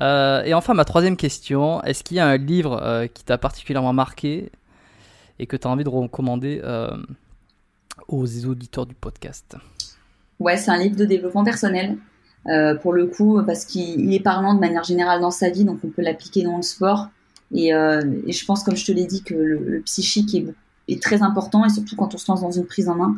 Euh, et enfin, ma troisième question, est-ce qu'il y a un livre euh, qui t'a particulièrement marqué et que tu as envie de recommander euh, aux auditeurs du podcast? Ouais, c'est un livre de développement personnel. pour le coup, parce qu'il est parlant de manière générale dans sa vie, donc on peut l'appliquer dans le sport. Et, je pense, comme je te l'ai dit, que le, psychique est, est, très important, et surtout quand on se lance dans une prise en main,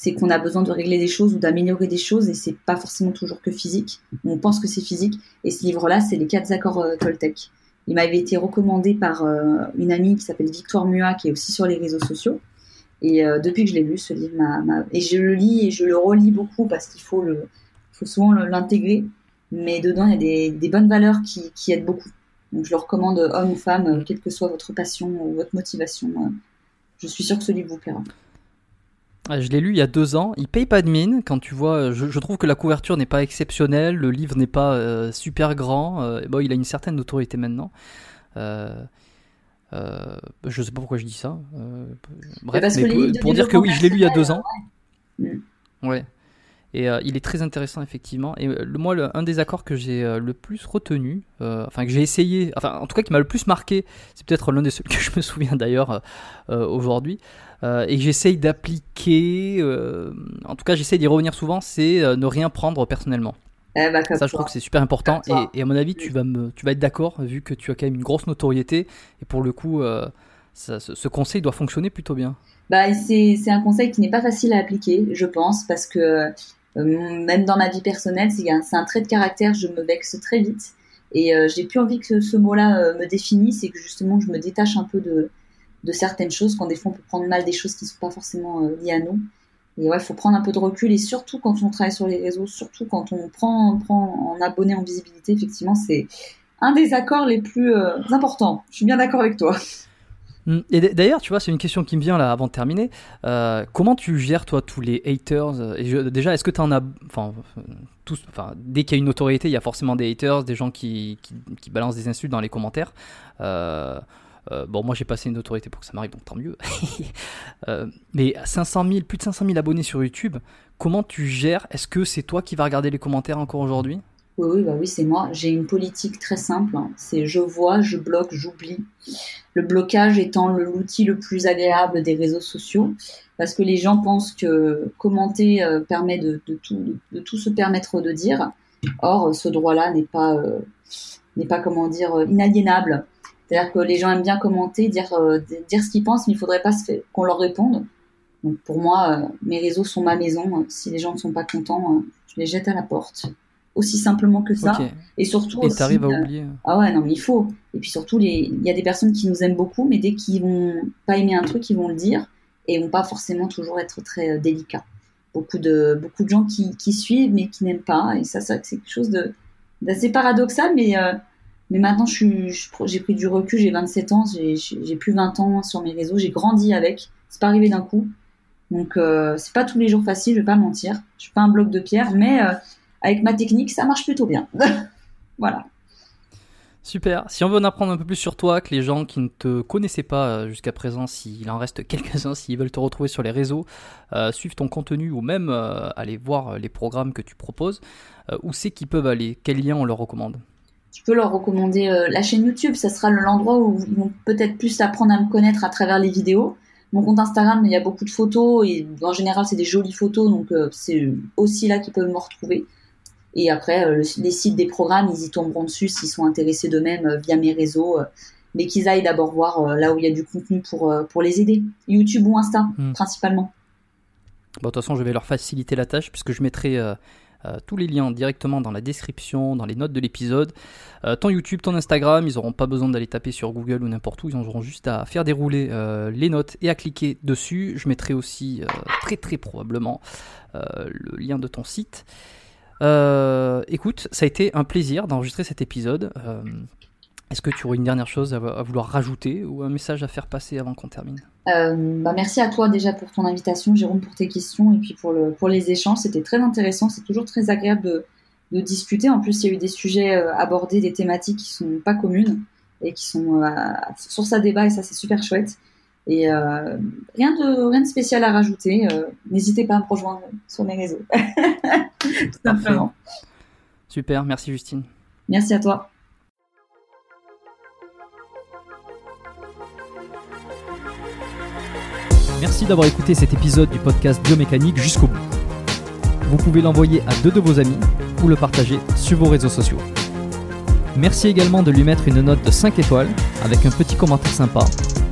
c'est qu'on a besoin de régler des choses ou d'améliorer des choses et c'est pas forcément toujours que physique. On pense que c'est physique et ce livre-là, c'est les quatre accords euh, Toltec. Il m'avait été recommandé par euh, une amie qui s'appelle Victoire Mua, qui est aussi sur les réseaux sociaux. Et euh, depuis que je l'ai lu, ce livre m'a, et je le lis et je le relis beaucoup parce qu'il faut le, faut souvent l'intégrer. Mais dedans, il y a des, des bonnes valeurs qui, qui, aident beaucoup. Donc, je le recommande, homme ou femme, quelle que soit votre passion ou votre motivation. je suis sûre que ce livre vous plaira. Je l'ai lu il y a deux ans. Il paye pas de mine. Quand tu vois, je, trouve que la couverture n'est pas exceptionnelle, le livre n'est pas euh, super grand. Euh, bon, il a une certaine notoriété maintenant. Euh, je sais pas pourquoi je dis ça. bref, pour, dire que oui, je l'ai lu il y a deux ans. Ouais. Et il est très intéressant effectivement. Et le, moi, un des accords que j'ai le plus retenu, enfin que j'ai essayé, enfin en tout cas qui m'a le plus marqué, c'est peut-être l'un des seuls que je me souviens d'ailleurs aujourd'hui. Euh, et que j'essaye d'appliquer, euh, en tout cas j'essaye d'y revenir souvent, c'est euh, ne rien prendre personnellement. Eh ben, ça, je trouve que c'est super important. Et, à mon avis, tu vas, me, tu vas être d'accord, vu que tu as quand même une grosse notoriété. Et pour le coup, ce, conseil doit fonctionner plutôt bien. Bah, c'est un conseil qui n'est pas facile à appliquer, je pense, parce que même dans ma vie personnelle, c'est un, un, trait de caractère, je me vexe très vite. Et j'ai plus envie que ce, mot-là me définisse et que justement je me détache un peu de, certaines choses, quand des fois on peut prendre mal des choses qui ne sont pas forcément euh, liées à nous. Et ouais, il faut prendre un peu de recul et surtout quand on travaille sur les réseaux, surtout quand on prend, prend en abonné en visibilité, effectivement, c'est un des accords les plus euh, importants. Je suis bien d'accord avec toi. Hum, et d'ailleurs, tu vois, c'est une question qui me vient là avant de terminer. Euh, comment tu gères toi tous les haters? Et Déjà, est-ce que tu en as, enfin, dès qu'il y a une autorité, il y a forcément des haters, des gens qui, qui, qui balancent des insultes dans les commentaires. Euh, euh, bon, moi j'ai passé une autorité pour que ça m'arrive, donc tant mieux. euh, mais 500 000, plus de 500 000 abonnés sur YouTube, comment tu gères? Est-ce que c'est toi qui vas regarder les commentaires encore aujourd'hui? Oui, oui, bah oui, c'est moi. J'ai une politique très simple. Hein. C'est je vois, je bloque, j'oublie. Le blocage étant l'outil le plus agréable des réseaux sociaux, parce que les gens pensent que commenter euh, permet de, tout, de, tout, se permettre de dire. Or, ce droit-là n'est pas, euh, comment dire inaliénable. C'est-à-dire que les gens aiment bien commenter, dire, euh, ce qu'ils pensent, mais il ne faudrait pas qu'on leur réponde. Pour moi, euh, mes réseaux sont ma maison. Si les gens ne sont pas contents, euh, je les jette à la porte. Aussi simplement que ça. Et surtout. Et t'arrives à oublier. ah ouais, non, mais il faut. Et puis surtout, il y a des personnes qui nous aiment beaucoup, mais dès qu'ils vont pas aimer un truc, ils vont le dire et vont pas forcément toujours être très délicats. Beaucoup de, beaucoup de gens qui, qui suivent, mais qui n'aiment pas. Et ça, c'est quelque chose d'assez paradoxal, mais mais maintenant, j'ai pris du recul, j'ai 27 ans, j'ai plus 20 ans sur mes réseaux, j'ai grandi avec. C'est pas arrivé d'un coup. Donc, euh, c'est pas tous les jours facile, je vais pas mentir. Je suis pas un bloc de pierre, mais euh, avec ma technique, ça marche plutôt bien. voilà. Super. Si on veut en apprendre un peu plus sur toi, que les gens qui ne te connaissaient pas euh, jusqu'à présent, s'il en reste quelques-uns, s'ils veulent te retrouver sur les réseaux, euh, suivre ton contenu ou même euh, aller voir les programmes que tu proposes, où c'est qu'ils peuvent aller? Quel lien on leur recommande? Tu peux leur recommander euh, la chaîne YouTube. Ça sera l'endroit où ils vont peut-être plus apprendre à me connaître à travers les vidéos. Mon compte Instagram, il y a beaucoup de photos et en général, c'est des jolies photos, donc euh, c'est aussi là qu'ils peuvent me retrouver. Et après, euh, les sites des programmes, ils y tomberont dessus s'ils sont intéressés d'eux-mêmes via mes réseaux. mais qu'ils aillent d'abord voir là où il y a du contenu pour, pour les aider. YouTube ou Insta, hmm. principalement. Bon, de toute façon, je vais leur faciliter la tâche puisque je mettrai euh, tous les liens directement dans la description, dans les notes de l'épisode. Euh, ton YouTube, ton Instagram, ils n'auront pas besoin d'aller taper sur Google ou n'importe où, ils auront juste à faire dérouler euh, les notes et à cliquer dessus. Je mettrai aussi très très probablement le lien de ton site. Écoute, ça a été un plaisir d'enregistrer cet épisode. Est-ce que tu aurais une dernière chose à, vouloir rajouter ou un message à faire passer avant qu'on termine? Bah, merci à toi déjà pour ton invitation, Jérôme, pour tes questions et puis pour, le, pour les échanges. C'était très intéressant. C'est toujours très agréable de, de, discuter. En plus, il y a eu des sujets abordés, des thématiques qui sont pas communes et qui sont sur à débat et ça, c'est super chouette. Et euh, rien, de, rien de spécial à rajouter. Euh, n'hésitez pas à me rejoindre sur mes réseaux. Tout simplement. Super, merci Justine. Merci à toi. Merci d'avoir écouté cet épisode du podcast Biomécanique jusqu'au bout. Vous pouvez l'envoyer à deux de vos amis ou le partager sur vos réseaux sociaux. Merci également de lui mettre une note de 5 étoiles avec un petit commentaire sympa